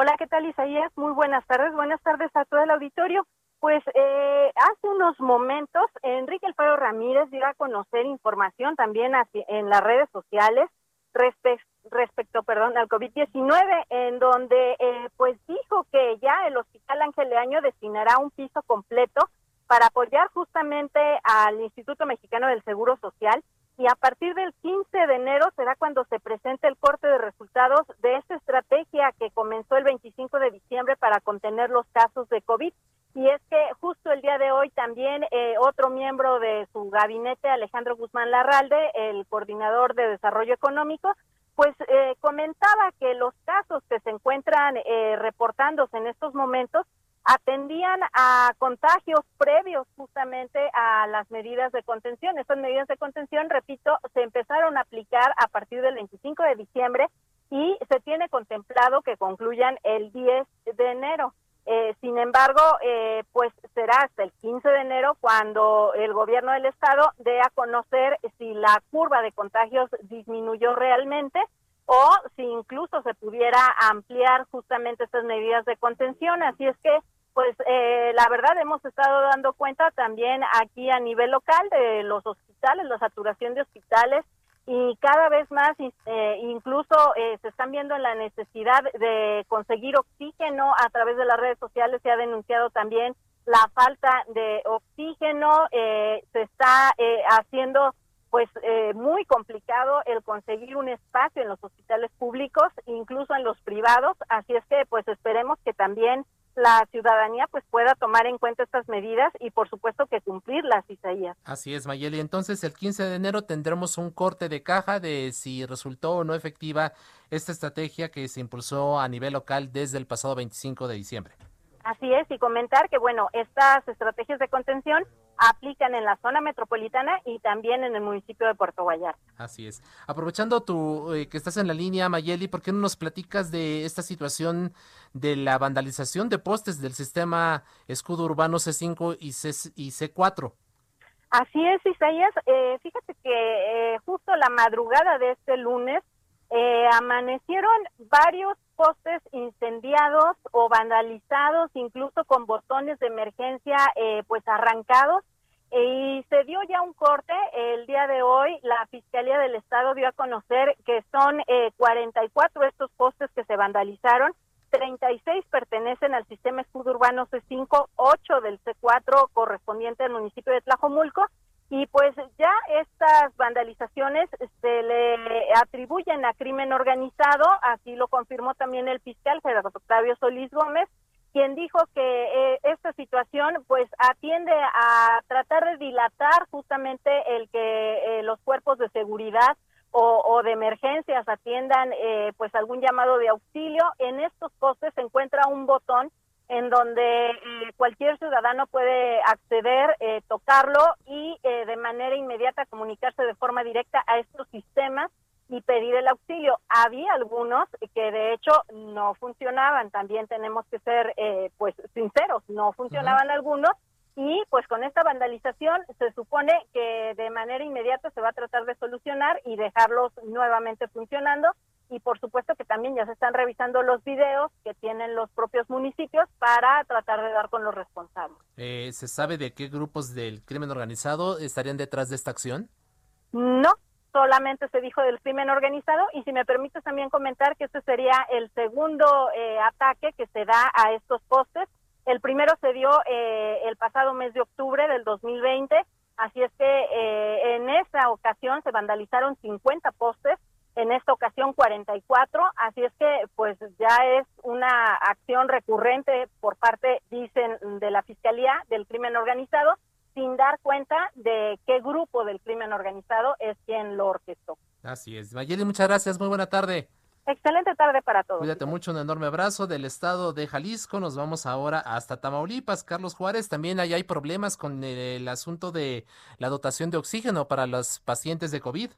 Hola, ¿qué tal Isaías? Muy buenas tardes. Buenas tardes a todo el auditorio. Pues eh, hace unos momentos Enrique Alfaro Ramírez dio a conocer información también en las redes sociales respecto perdón, al COVID-19, en donde eh, pues dijo que ya el Hospital Ángel de Año destinará un piso completo para apoyar justamente al Instituto Mexicano del Seguro Social y a partir del 15 de enero será cuando se presente el corte de resultados de esta estrategia que comenzó el 25 de diciembre para contener los casos de COVID. Y es que justo el día de hoy también eh, otro miembro de su gabinete, Alejandro Guzmán Larralde, el coordinador de desarrollo económico, pues eh, comentaba que los casos que se encuentran eh, reportándose en estos momentos atendían a contagios previos justamente a las medidas de contención. Estas medidas de contención, repito, se empezaron a aplicar a partir del 25 de diciembre y se tiene contemplado que concluyan el 10 de enero. Eh, sin embargo, eh, pues será hasta el 15 de enero cuando el gobierno del estado dé a conocer si la curva de contagios disminuyó realmente o si incluso se pudiera ampliar justamente estas medidas de contención. Así es que, pues eh, la verdad hemos estado dando cuenta también aquí a nivel local de los hospitales, la saturación de hospitales y cada vez más eh, incluso eh, se están viendo la necesidad de conseguir oxígeno a través de las redes sociales se ha denunciado también la falta de oxígeno eh, se está haciendo pues muy complicado el conseguir un espacio en los hospitales públicos incluso en los privados así es que pues esperemos que también la ciudadanía pues pueda tomar en cuenta estas medidas y por supuesto que cumplirlas, Isaías. Así es, Mayeli. Entonces el 15 de enero tendremos un corte de caja de si resultó o no efectiva esta estrategia que se impulsó a nivel local desde el pasado 25 de diciembre. Así es, y comentar que, bueno, estas estrategias de contención aplican en la zona metropolitana y también en el municipio de Puerto Vallarta. Así es. Aprovechando tu, eh, que estás en la línea, Mayeli, ¿por qué no nos platicas de esta situación de la vandalización de postes del sistema escudo urbano C5 y, C, y C4? Así es, Isaías. Eh, fíjate que eh, justo la madrugada de este lunes amanecieron varios postes incendiados o vandalizados, incluso con botones de emergencia eh, pues arrancados. Y se dio ya un corte el día de hoy. La Fiscalía del Estado dio a conocer que son eh, 44 estos postes que se vandalizaron. 36 pertenecen al sistema escudo urbano C5, 8 del C4 correspondiente al municipio de Tlajomulco y pues ya estas vandalizaciones se le atribuyen a crimen organizado, así lo confirmó también el fiscal Gerardo Octavio Solís Gómez, quien dijo que eh, esta situación pues atiende a tratar de dilatar justamente el que eh, los cuerpos de seguridad o, de emergencias atiendan eh, pues algún llamado de auxilio. En estos postes se encuentra un botón en donde eh, cualquier ciudadano puede acceder, eh, tocarlo y eh, de manera inmediata comunicarse de forma directa a estos sistemas y pedir el auxilio. Había algunos que de hecho no funcionaban, también tenemos que ser pues sinceros, no funcionaban algunos y pues con esta vandalización se supone que de manera inmediata se va a tratar de solucionar y dejarlos nuevamente funcionando y por supuesto que también ya se están revisando los videos que tienen los propios municipios para tratar de dar con los responsables. Eh, ¿Se sabe de qué grupos del crimen organizado estarían detrás de esta acción? No, solamente se dijo del crimen organizado y si me permites también comentar que este sería el segundo eh, ataque que se da a estos postes. El primero se dio eh, el pasado mes de octubre del 2020, así es que en esa ocasión se vandalizaron 50 postes en esta ocasión 44, así es que pues ya es una acción recurrente por parte, dicen, de la Fiscalía del Crimen Organizado, sin dar cuenta de qué grupo del crimen organizado es quien lo orquestó. Así es. Mayeli, muchas gracias, muy buena tarde. Excelente tarde para todos. Cuídate mucho, un enorme abrazo del estado de Jalisco. Nos vamos ahora hasta Tamaulipas. Carlos Juárez, también ahí hay problemas con el asunto de la dotación de oxígeno para los pacientes de COVID.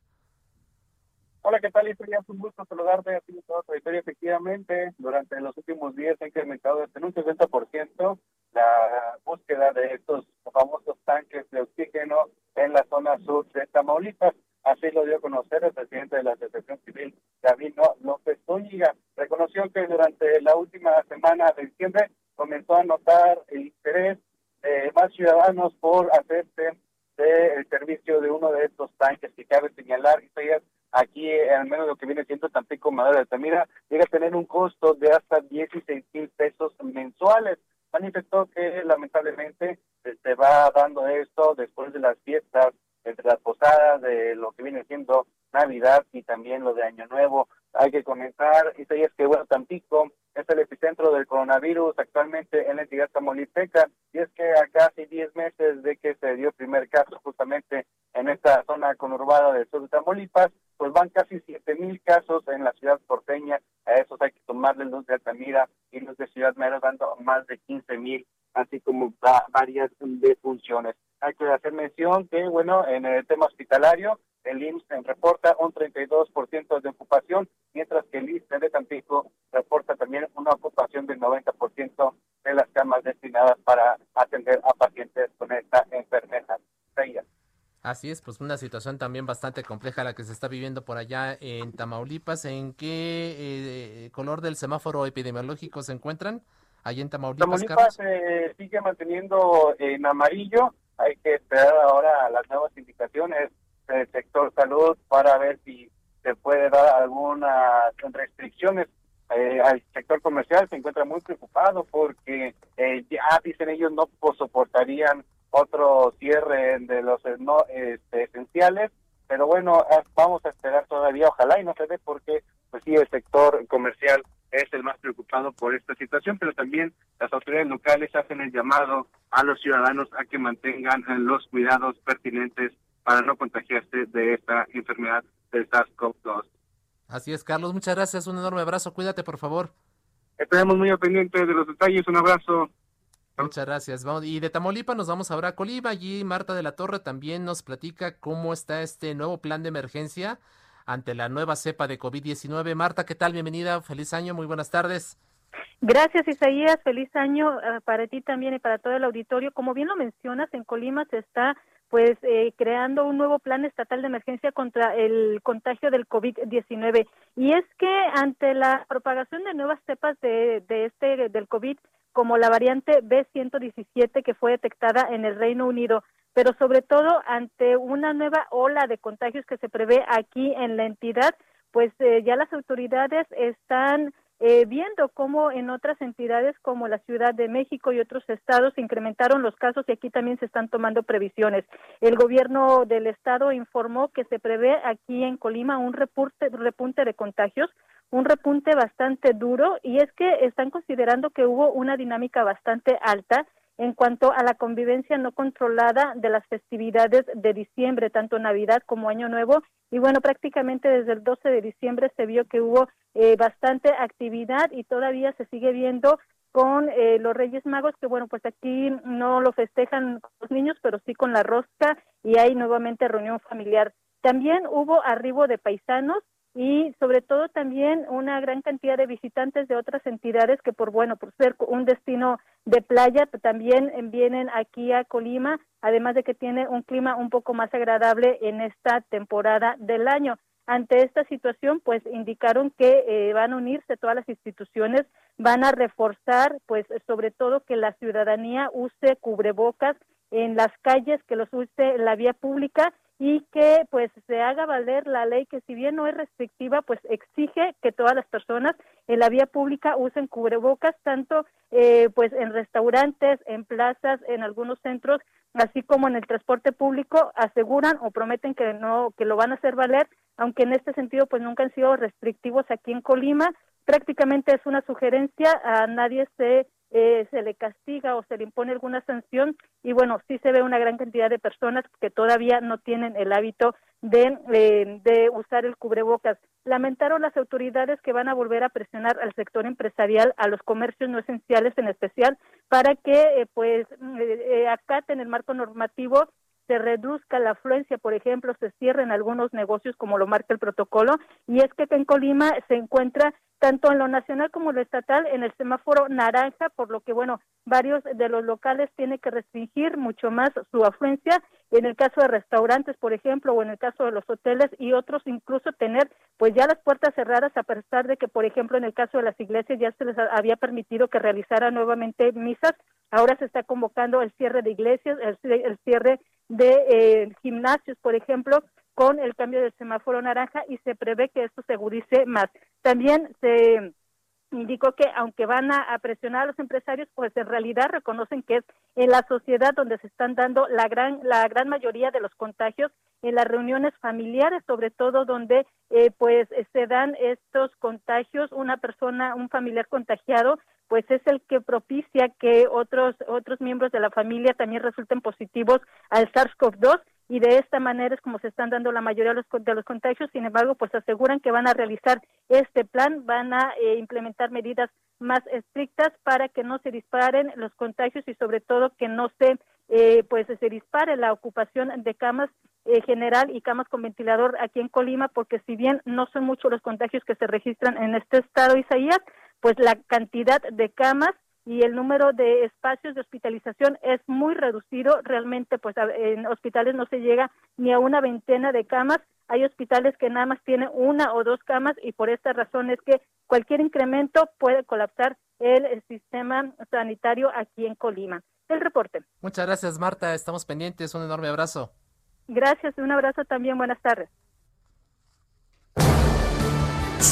Hola, ¿qué tal? Es un gusto saludarte a ti y toda tu Efectivamente, durante los últimos días ha incrementado en un 60% la búsqueda de estos famosos tanques de oxígeno en la zona sur de Tamaulipas. Así lo dio a conocer el presidente de la Asociación Civil, Gabino López Zúñiga. Reconoció que durante la última semana de diciembre comenzó a notar el interés de más ciudadanos por hacerse del servicio de uno de estos tanques que cabe señalar, es aquí, al menos lo que viene siendo Tampico Madera de Altamira, llega a tener un costo de hasta 16 mil pesos mensuales. Manifestó que lamentablemente se va dando esto después de las fiestas, entre las posadas, de lo que viene siendo Navidad y también lo de Año Nuevo. Hay que comentar, y es que, bueno, Tampico es el epicentro del coronavirus actualmente en la entidad tamaulipeca y es que a casi 10 meses de que se dio el primer caso justamente en esta zona conurbada del sur de Tamaulipas, pues van casi 7 mil casos en la ciudad porteña, a esos hay que tomarle los de Altamira y los de Ciudad Mero dando más de 15 mil, así como varias defunciones. Hay que hacer mención que, bueno, en el tema hospitalario, el IMSS reporta un 32% de ocupación, mientras que el ISTE de Tampico reporta también una ocupación del 90% de las camas destinadas para atender a pacientes con esta enfermedad. Así es, pues una situación también bastante compleja la que se está viviendo por allá en Tamaulipas. ¿En qué eh, color del semáforo epidemiológico se encuentran? Allí en Tamaulipas. Tamaulipas eh, sigue manteniendo en amarillo. Hay que esperar ahora las nuevas indicaciones del sector salud para ver si se puede dar algunas restricciones eh, al sector comercial. Se encuentra muy preocupado porque eh, ya dicen ellos no soportarían otro cierre de los eh, no este, esenciales. Pero bueno vamos a esperar todavía. Ojalá y no se dé porque pues sí el sector comercial es el más preocupado por esta situación. Pero también las autoridades locales hacen el llamado a los ciudadanos a que mantengan los cuidados pertinentes para no contagiarse de esta enfermedad del SARS-CoV-2 Así es, Carlos. Muchas gracias. Un enorme abrazo. Cuídate, por favor. Estaremos muy pendientes de los detalles. Un abrazo. Muchas gracias. Vamos, y de Tamaulipas nos vamos ahora a Colima. Allí Marta de la Torre también nos platica cómo está este nuevo plan de emergencia ante la nueva cepa de COVID-19. Marta, ¿qué tal? Bienvenida. Feliz año. Muy buenas tardes. Gracias, Isaías. Feliz año eh, para ti también y para todo el auditorio. Como bien lo mencionas, en Colima se está pues eh, creando un nuevo plan estatal de emergencia contra el contagio del COVID-19. Y es que ante la propagación de nuevas cepas de, de este del COVID, como la variante B117 que fue detectada en el Reino Unido, pero sobre todo ante una nueva ola de contagios que se prevé aquí en la entidad, pues eh, ya las autoridades están eh, viendo cómo en otras entidades como la Ciudad de México y otros estados incrementaron los casos y aquí también se están tomando previsiones. El gobierno del estado informó que se prevé aquí en Colima un repunte, repunte de contagios, un repunte bastante duro y es que están considerando que hubo una dinámica bastante alta en cuanto a la convivencia no controlada de las festividades de diciembre, tanto Navidad como Año Nuevo. Y bueno, prácticamente desde el 12 de diciembre se vio que hubo eh, bastante actividad y todavía se sigue viendo con eh, los Reyes Magos, que bueno, pues aquí no lo festejan los niños, pero sí con la rosca y hay nuevamente reunión familiar. También hubo arribo de paisanos y sobre todo también una gran cantidad de visitantes de otras entidades que por bueno por ser un destino de playa también vienen aquí a Colima además de que tiene un clima un poco más agradable en esta temporada del año. Ante esta situación pues indicaron que eh, van a unirse todas las instituciones van a reforzar pues sobre todo que la ciudadanía use cubrebocas en las calles que los use en la vía pública y que pues se haga valer la ley que si bien no es restrictiva pues exige que todas las personas en la vía pública usen cubrebocas tanto eh, pues en restaurantes en plazas en algunos centros así como en el transporte público aseguran o prometen que no que lo van a hacer valer aunque en este sentido pues nunca han sido restrictivos aquí en Colima. Prácticamente es una sugerencia a nadie se eh, se le castiga o se le impone alguna sanción y bueno, sí se ve una gran cantidad de personas que todavía no tienen el hábito de, eh, de usar el cubrebocas. Lamentaron las autoridades que van a volver a presionar al sector empresarial, a los comercios no esenciales en especial, para que eh, pues acaten el marco normativo se reduzca la afluencia, por ejemplo, se cierren algunos negocios como lo marca el protocolo, y es que en Colima se encuentra tanto en lo nacional como en lo estatal en el semáforo naranja, por lo que, bueno, varios de los locales tienen que restringir mucho más su afluencia, en el caso de restaurantes, por ejemplo, o en el caso de los hoteles y otros incluso tener pues ya las puertas cerradas a pesar de que, por ejemplo, en el caso de las iglesias ya se les había permitido que realizaran nuevamente misas, ahora se está convocando el cierre de iglesias, el cierre de eh, gimnasios, por ejemplo, con el cambio del semáforo naranja y se prevé que esto se agudice más. También se indicó que aunque van a, presionar a los empresarios, pues en realidad reconocen que es en la sociedad donde se están dando la gran la gran mayoría de los contagios en las reuniones familiares, sobre todo donde eh, pues se dan estos contagios, una persona, un familiar contagiado pues es el que propicia que otros otros miembros de la familia también resulten positivos al SARS-CoV-2 y de esta manera es como se están dando la mayoría de los, de los contagios. Sin embargo, pues aseguran que van a realizar este plan, van a eh, implementar medidas más estrictas para que no se disparen los contagios y sobre todo que no se eh, pues se dispare la ocupación de camas eh, general y camas con ventilador aquí en Colima, porque si bien no son muchos los contagios que se registran en este estado, Isaías, pues la cantidad de camas y el número de espacios de hospitalización es muy reducido. Realmente, pues en hospitales no se llega ni a una veintena de camas. Hay hospitales que nada más tienen una o dos camas y por esta razón es que cualquier incremento puede colapsar el, sistema sanitario aquí en Colima. El reporte. Muchas gracias, Marta. Estamos pendientes. Un enorme abrazo. Gracias. Un abrazo también. Buenas tardes.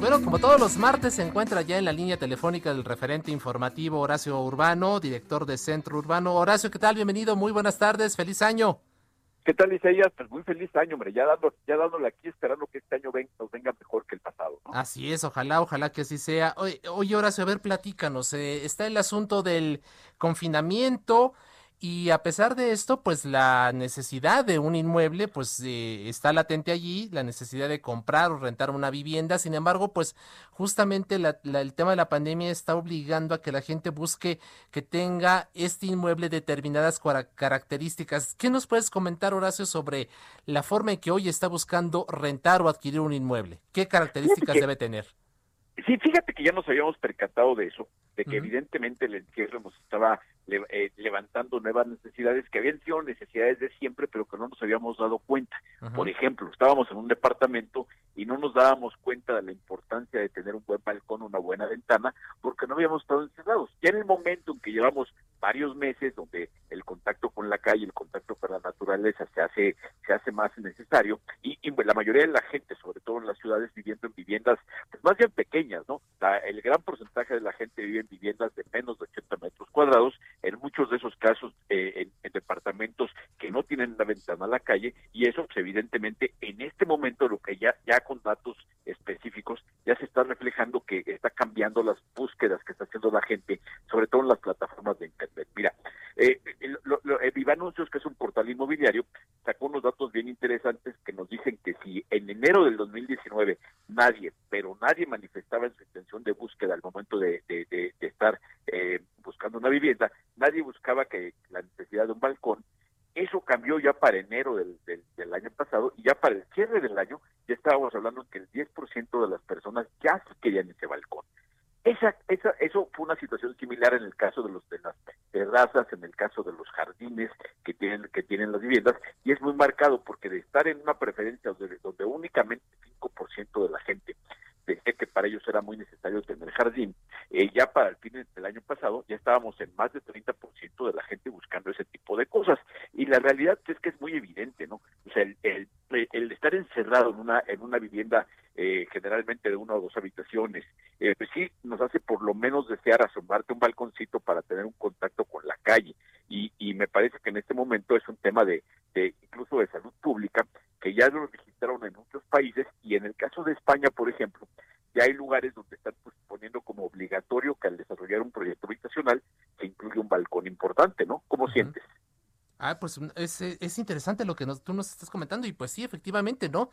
Bueno, como todos los martes se encuentra ya en la línea telefónica del referente informativo Horacio Urbano, director de Centro Urbano. Horacio, ¿qué tal? Bienvenido, muy buenas tardes, feliz año. ¿Qué tal, Isaías? Pues muy feliz año, hombre, ya, dando, ya dándole aquí, esperando que este año nos venga mejor que el pasado. Así es, ojalá, ojalá que así sea. Oye, oye Horacio, a ver, platícanos, eh, está el asunto del confinamiento, y a pesar de esto, pues la necesidad de un inmueble, pues eh, está latente allí, la necesidad de comprar o rentar una vivienda. Sin embargo, pues justamente el tema de la pandemia está obligando a que la gente busque que tenga este inmueble determinadas características. ¿Qué nos puedes comentar, Horacio, sobre la forma en que hoy está buscando rentar o adquirir un inmueble? ¿Qué características debe tener? Sí, fíjate que ya nos habíamos percatado de eso, de que evidentemente el encierro nos estaba eh, levantando nuevas necesidades que habían sido necesidades de siempre, pero que no nos habíamos dado cuenta. Por ejemplo, estábamos en un departamento y no nos dábamos cuenta de la importancia de tener un buen balcón, una buena ventana, porque no habíamos estado encerrados. Ya en el momento en que llevamos varios meses donde el contacto con la calle, el contacto con la naturaleza se hace se hace más necesario y, la mayoría de la gente, sobre todo en las ciudades, viviendo en viviendas pues, más bien pequeñas, ¿no? el gran porcentaje de la gente vive en viviendas de menos de 80 metros cuadrados muchos de esos casos eh, en, departamentos que no tienen la ventana a la calle y eso pues, evidentemente en este momento lo que ya ya con datos específicos ya se está reflejando que está cambiando las búsquedas que está haciendo la gente sobre todo en las plataformas de internet. Mira eh, Viva Anuncios que es un portal inmobiliario sacó unos datos bien interesantes que nos dicen que si en enero del 2019 nadie pero nadie manifestaba en su intención de búsqueda al momento de, de estar eh, buscando una vivienda, buscaba que la necesidad de un balcón. Eso cambió ya para enero del, del, año pasado y ya para el cierre del año ya estábamos hablando que el 10% de las personas ya querían ese balcón. Esa, esa, eso fue una situación similar en el caso de los de las terrazas, en el caso de los jardines que tienen que tienen las viviendas y es muy marcado porque de estar en una preferencia donde, donde únicamente 5% de la gente decía que para ellos era muy necesario tener jardín, eh, ya para el fin del año pasado ya estábamos en más de 30% de la gente buscando ese tipo de cosas. Y la realidad es que es muy evidente, ¿no? O sea, el, el, estar encerrado en una, en una vivienda eh, generalmente de una o dos habitaciones, eh, pues sí nos hace por lo menos desear asomarte un balconcito para tener un contacto con la calle. Y, y me parece que en este momento es un tema de, de incluso de salud pública que ya lo registraron en muchos países y en el caso de España, por ejemplo, ya hay lugares donde están pues, poniendo como obligatorio que al desarrollar un proyecto habitacional se incluye un balcón importante, ¿no? ¿Cómo sientes? Ah, pues es, es interesante lo que nos, tú nos estás comentando y pues sí, efectivamente, ¿no?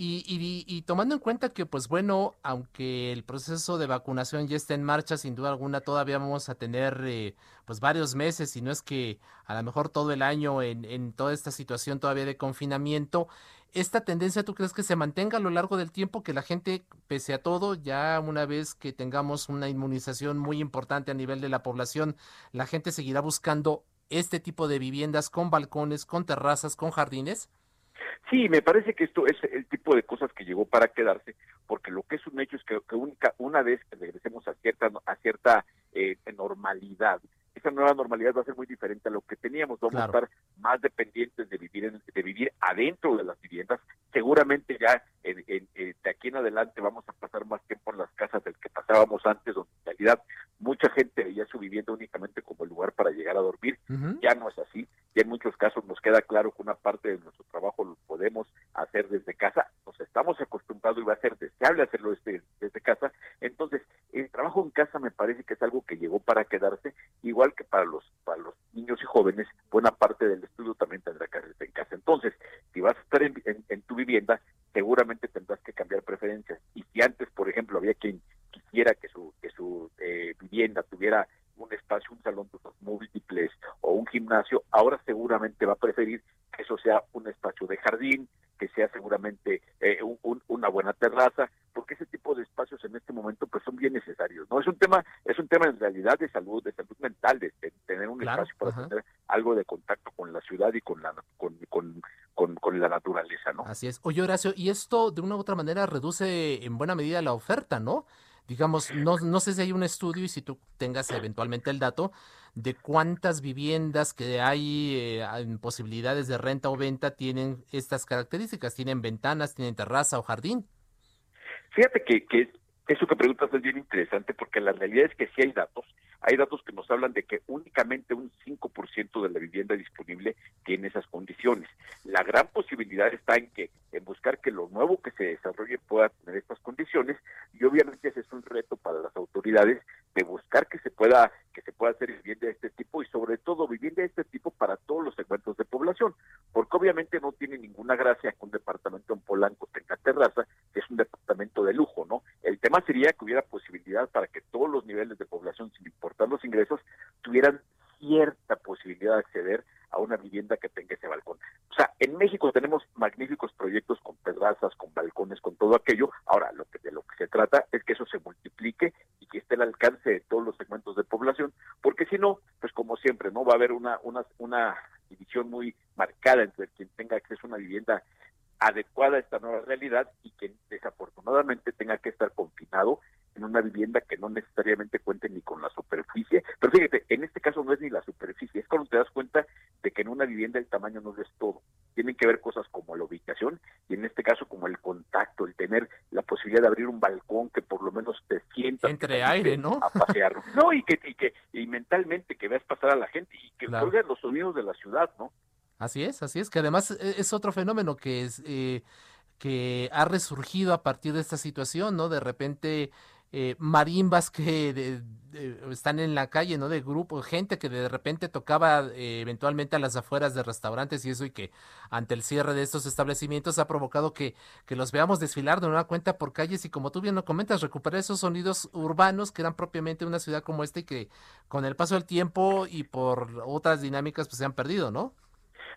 Y, y, y, tomando en cuenta que, pues bueno, aunque el proceso de vacunación ya está en marcha, sin duda alguna todavía vamos a tener eh, pues varios meses, y no es que a lo mejor todo el año en, en toda esta situación todavía de confinamiento. ¿Esta tendencia tú crees que se mantenga a lo largo del tiempo, que la gente, pese a todo, ya una vez que tengamos una inmunización muy importante a nivel de la población, la gente seguirá buscando este tipo de viviendas con balcones, con terrazas, con jardines? Sí, me parece que esto es el tipo de cosas que llegó para quedarse, porque lo que es un hecho es que, una vez que regresemos a cierta, a cierta eh, normalidad, esa nueva normalidad va a ser muy diferente a lo que teníamos. Vamos a estar más dependientes de vivir de vivir adentro de las viviendas. Seguramente ya de aquí en adelante vamos a pasar más tiempo en las casas del que pasábamos antes, donde en realidad mucha gente veía su vivienda únicamente como el lugar para llegar a dormir. Ya no es así. Y en muchos casos nos queda claro que una parte de nuestro trabajo lo podemos hacer desde casa. Nos estamos acostumbrados y va a ser deseable hacerlo desde, desde casa. Entonces, el trabajo en casa me parece que es algo que llegó para quedarse, igual que para los, para los niños y jóvenes, buena parte del estudio también tendrá que hacerse en casa. Entonces, si vas a estar en, tu vivienda, seguramente tendrás que cambiar preferencias. Y si antes, por ejemplo, había quien quisiera que su, que su eh, vivienda tuviera un espacio, un salón de múltiples o un gimnasio, ahora seguramente va a preferir que eso sea un espacio de jardín, que sea seguramente eh, una buena terraza, porque ese tipo de espacios en este momento pues son bien necesarios. No es un tema, es un tema en realidad de salud, de salud mental, de, tener un espacio para tener algo de contacto con la ciudad y con la con, con, con, la naturaleza, ¿no? Así es. Oye, Horacio, y esto de una u otra manera reduce en buena medida la oferta, ¿no? digamos, no, no sé si hay un estudio y si tú tengas eventualmente el dato de cuántas viviendas que hay eh, en posibilidades de renta o venta tienen estas características, tienen ventanas, tienen terraza o jardín. Fíjate que, que eso que preguntas es bien interesante porque la realidad es que sí hay datos. Hay datos que nos hablan de que únicamente un 5% de la vivienda disponible tiene esas condiciones. La gran posibilidad está en que en buscar que lo nuevo que se desarrolle pueda tener estas condiciones y obviamente ese es un reto para las autoridades de buscar que se pueda que se pueda hacer vivienda de este tipo y sobre todo vivienda de este tipo para todos los segmentos de población, porque obviamente no tiene ninguna gracia que un departamento en Polanco tenga terraza, que es un departamento de lujo, tema sería que hubiera posibilidad para que todos los niveles de población, sin importar los ingresos, tuvieran cierta posibilidad de acceder a una vivienda que tenga ese balcón. O sea, en México tenemos magníficos proyectos con terrazas, con balcones, con todo aquello. Ahora, lo que de lo que se trata es que eso se multiplique y que esté al alcance de todos los segmentos de población, porque si no, pues como siempre, no va a haber una una una división muy marcada entre quien tenga acceso a una vivienda adecuada a esta nueva realidad y que desafortunadamente tenga que estar en una vivienda que no necesariamente cuente ni con la superficie. Pero fíjate, en este caso no es ni la superficie, es cuando te das cuenta de que en una vivienda el tamaño no es todo. Tienen que ver cosas como la ubicación y en este caso como el contacto, el tener la posibilidad de abrir un balcón que por lo menos te sientas. Entre aire, ¿no? A pasearlo. *laughs* no, y que, y que y mentalmente que veas pasar a la gente y que claro. los sonidos de la ciudad, ¿no? Así es, así es, que además e, es otro fenómeno que es eh, que ha resurgido a partir de esta situación, ¿no? De repente eh, marimbas que están en la calle, ¿no? De grupo, gente que de repente tocaba eh, eventualmente a las afueras de restaurantes y eso y que ante el cierre de estos establecimientos ha provocado que, que los veamos desfilar de una cuenta por calles y como tú bien lo comentas, recuperar esos sonidos urbanos que eran propiamente una ciudad como esta y que con el paso del tiempo y por otras dinámicas pues se han perdido, ¿no?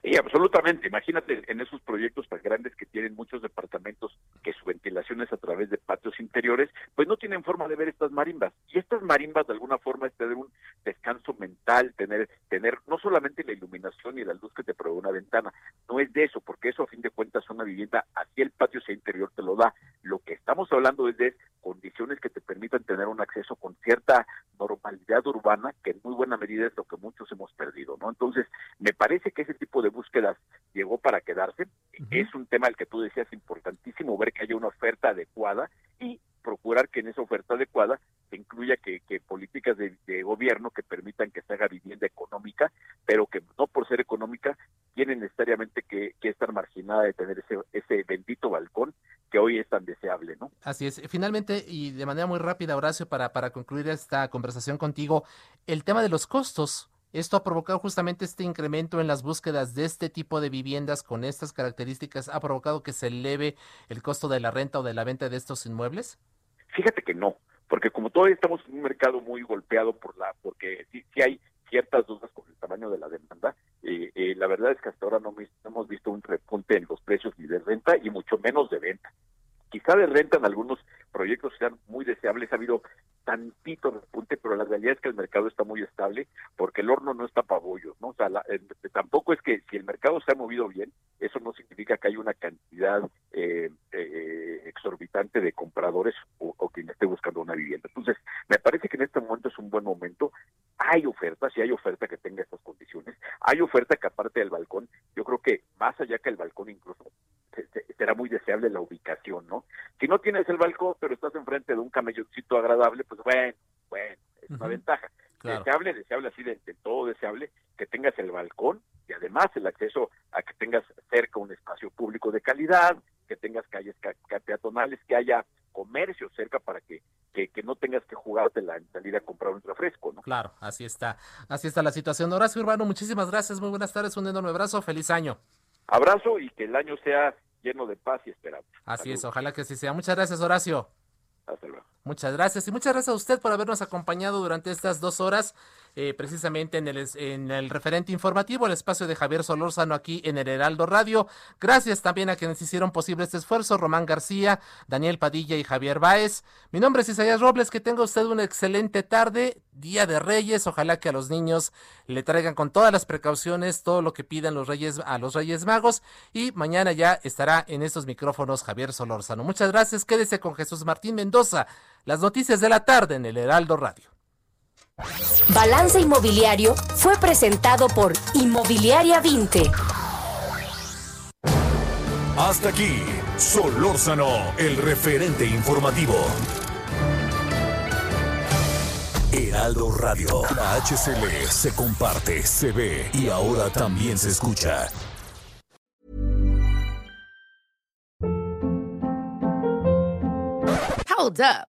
Y absolutamente, imagínate en esos proyectos tan grandes que tienen muchos departamentos que su ventilación es a través de patios interiores, pues no tienen forma de ver estas marimbas. Y estas marimbas de alguna forma es tener un descanso mental, tener, tener no solamente la iluminación y la luz que te provee una ventana, no es de eso, porque eso a fin de cuentas una vivienda, así el patio sea interior te lo da. Lo que estamos hablando es de condiciones que te permitan tener un acceso con cierta normalidad urbana, que en muy buena medida es lo que muchos hemos perdido, ¿no? Entonces, me parece que ese tipo de búsquedas llegó para quedarse. Es un tema al que tú decías importantísimo, ver que haya una oferta adecuada y procurar que en esa oferta adecuada se incluya que, políticas de, gobierno que permitan que se haga vivienda económica, pero que no por ser económica tiene necesariamente que, estar marginada de tener ese, ese bendito balcón que hoy es tan deseable, ¿no? Así es. Finalmente, y de manera muy rápida, Horacio, para, para concluir esta conversación contigo, el tema de los costos. Esto ha provocado justamente este incremento en las búsquedas de este tipo de viviendas con estas características. ¿Ha provocado que se eleve el costo de la renta o de la venta de estos inmuebles? Fíjate que no, porque como todavía estamos en un mercado muy golpeado por la, porque sí, hay ciertas dudas con el tamaño de la demanda, eh, eh, la verdad es que hasta ahora no, hemos visto un repunte en los precios ni de renta y mucho menos de venta. Quizá de renta en algunos proyectos sean muy deseables, ha habido tantito repunte, pero la realidad es que el mercado está muy estable porque el horno no está para bollos, ¿no? O sea, tampoco es que si el mercado se ha movido bien, eso no significa que haya una cantidad eh, eh, exorbitante de compradores o, o, quien esté buscando una vivienda. Entonces, me parece que en este momento es un buen momento. Hay oferta, si hay oferta que tenga estas condiciones. Hay oferta que aparte del balcón, yo creo que más allá que el balcón incluso será muy deseable la ubicación, ¿no? Si no tienes el balcón, pero estás enfrente de un camelloncito agradable, pues bueno, bueno, es una ventaja. Deseable, deseable así de, todo deseable, que tengas el balcón y además el acceso a que tengas cerca un espacio público de calidad, que tengas calles peatonales, que haya comercio cerca para que, que, no tengas que jugarte la salida a comprar un refresco, ¿no? Claro, así está, así está la situación. Horacio Urbano, muchísimas gracias, muy buenas tardes, un enorme abrazo, feliz año. Abrazo y que el año sea lleno de paz y esperanza. Así es, ojalá que así sea. Muchas gracias, Horacio. Hasta luego. Muchas gracias y muchas gracias a usted por habernos acompañado durante estas dos horas, eh, precisamente en el, en el referente informativo, el espacio de Javier Solórzano aquí en el Heraldo Radio. Gracias también a quienes hicieron posible este esfuerzo, Román García, Daniel Padilla y Javier Báez. Mi nombre es Isaías Robles, que tenga usted una excelente tarde, Día de Reyes, ojalá que a los niños le traigan con todas las precauciones todo lo que pidan los Reyes a los Reyes Magos y mañana ya estará en estos micrófonos Javier Solórzano. Muchas gracias, quédese con Jesús Martín Mendoza las noticias de la tarde en el Heraldo Radio. Balance Inmobiliario fue presentado por Inmobiliaria 20. Hasta aquí, Solórzano, el referente informativo. Heraldo Radio, la HCL se comparte, se ve y ahora también se escucha. Hold up.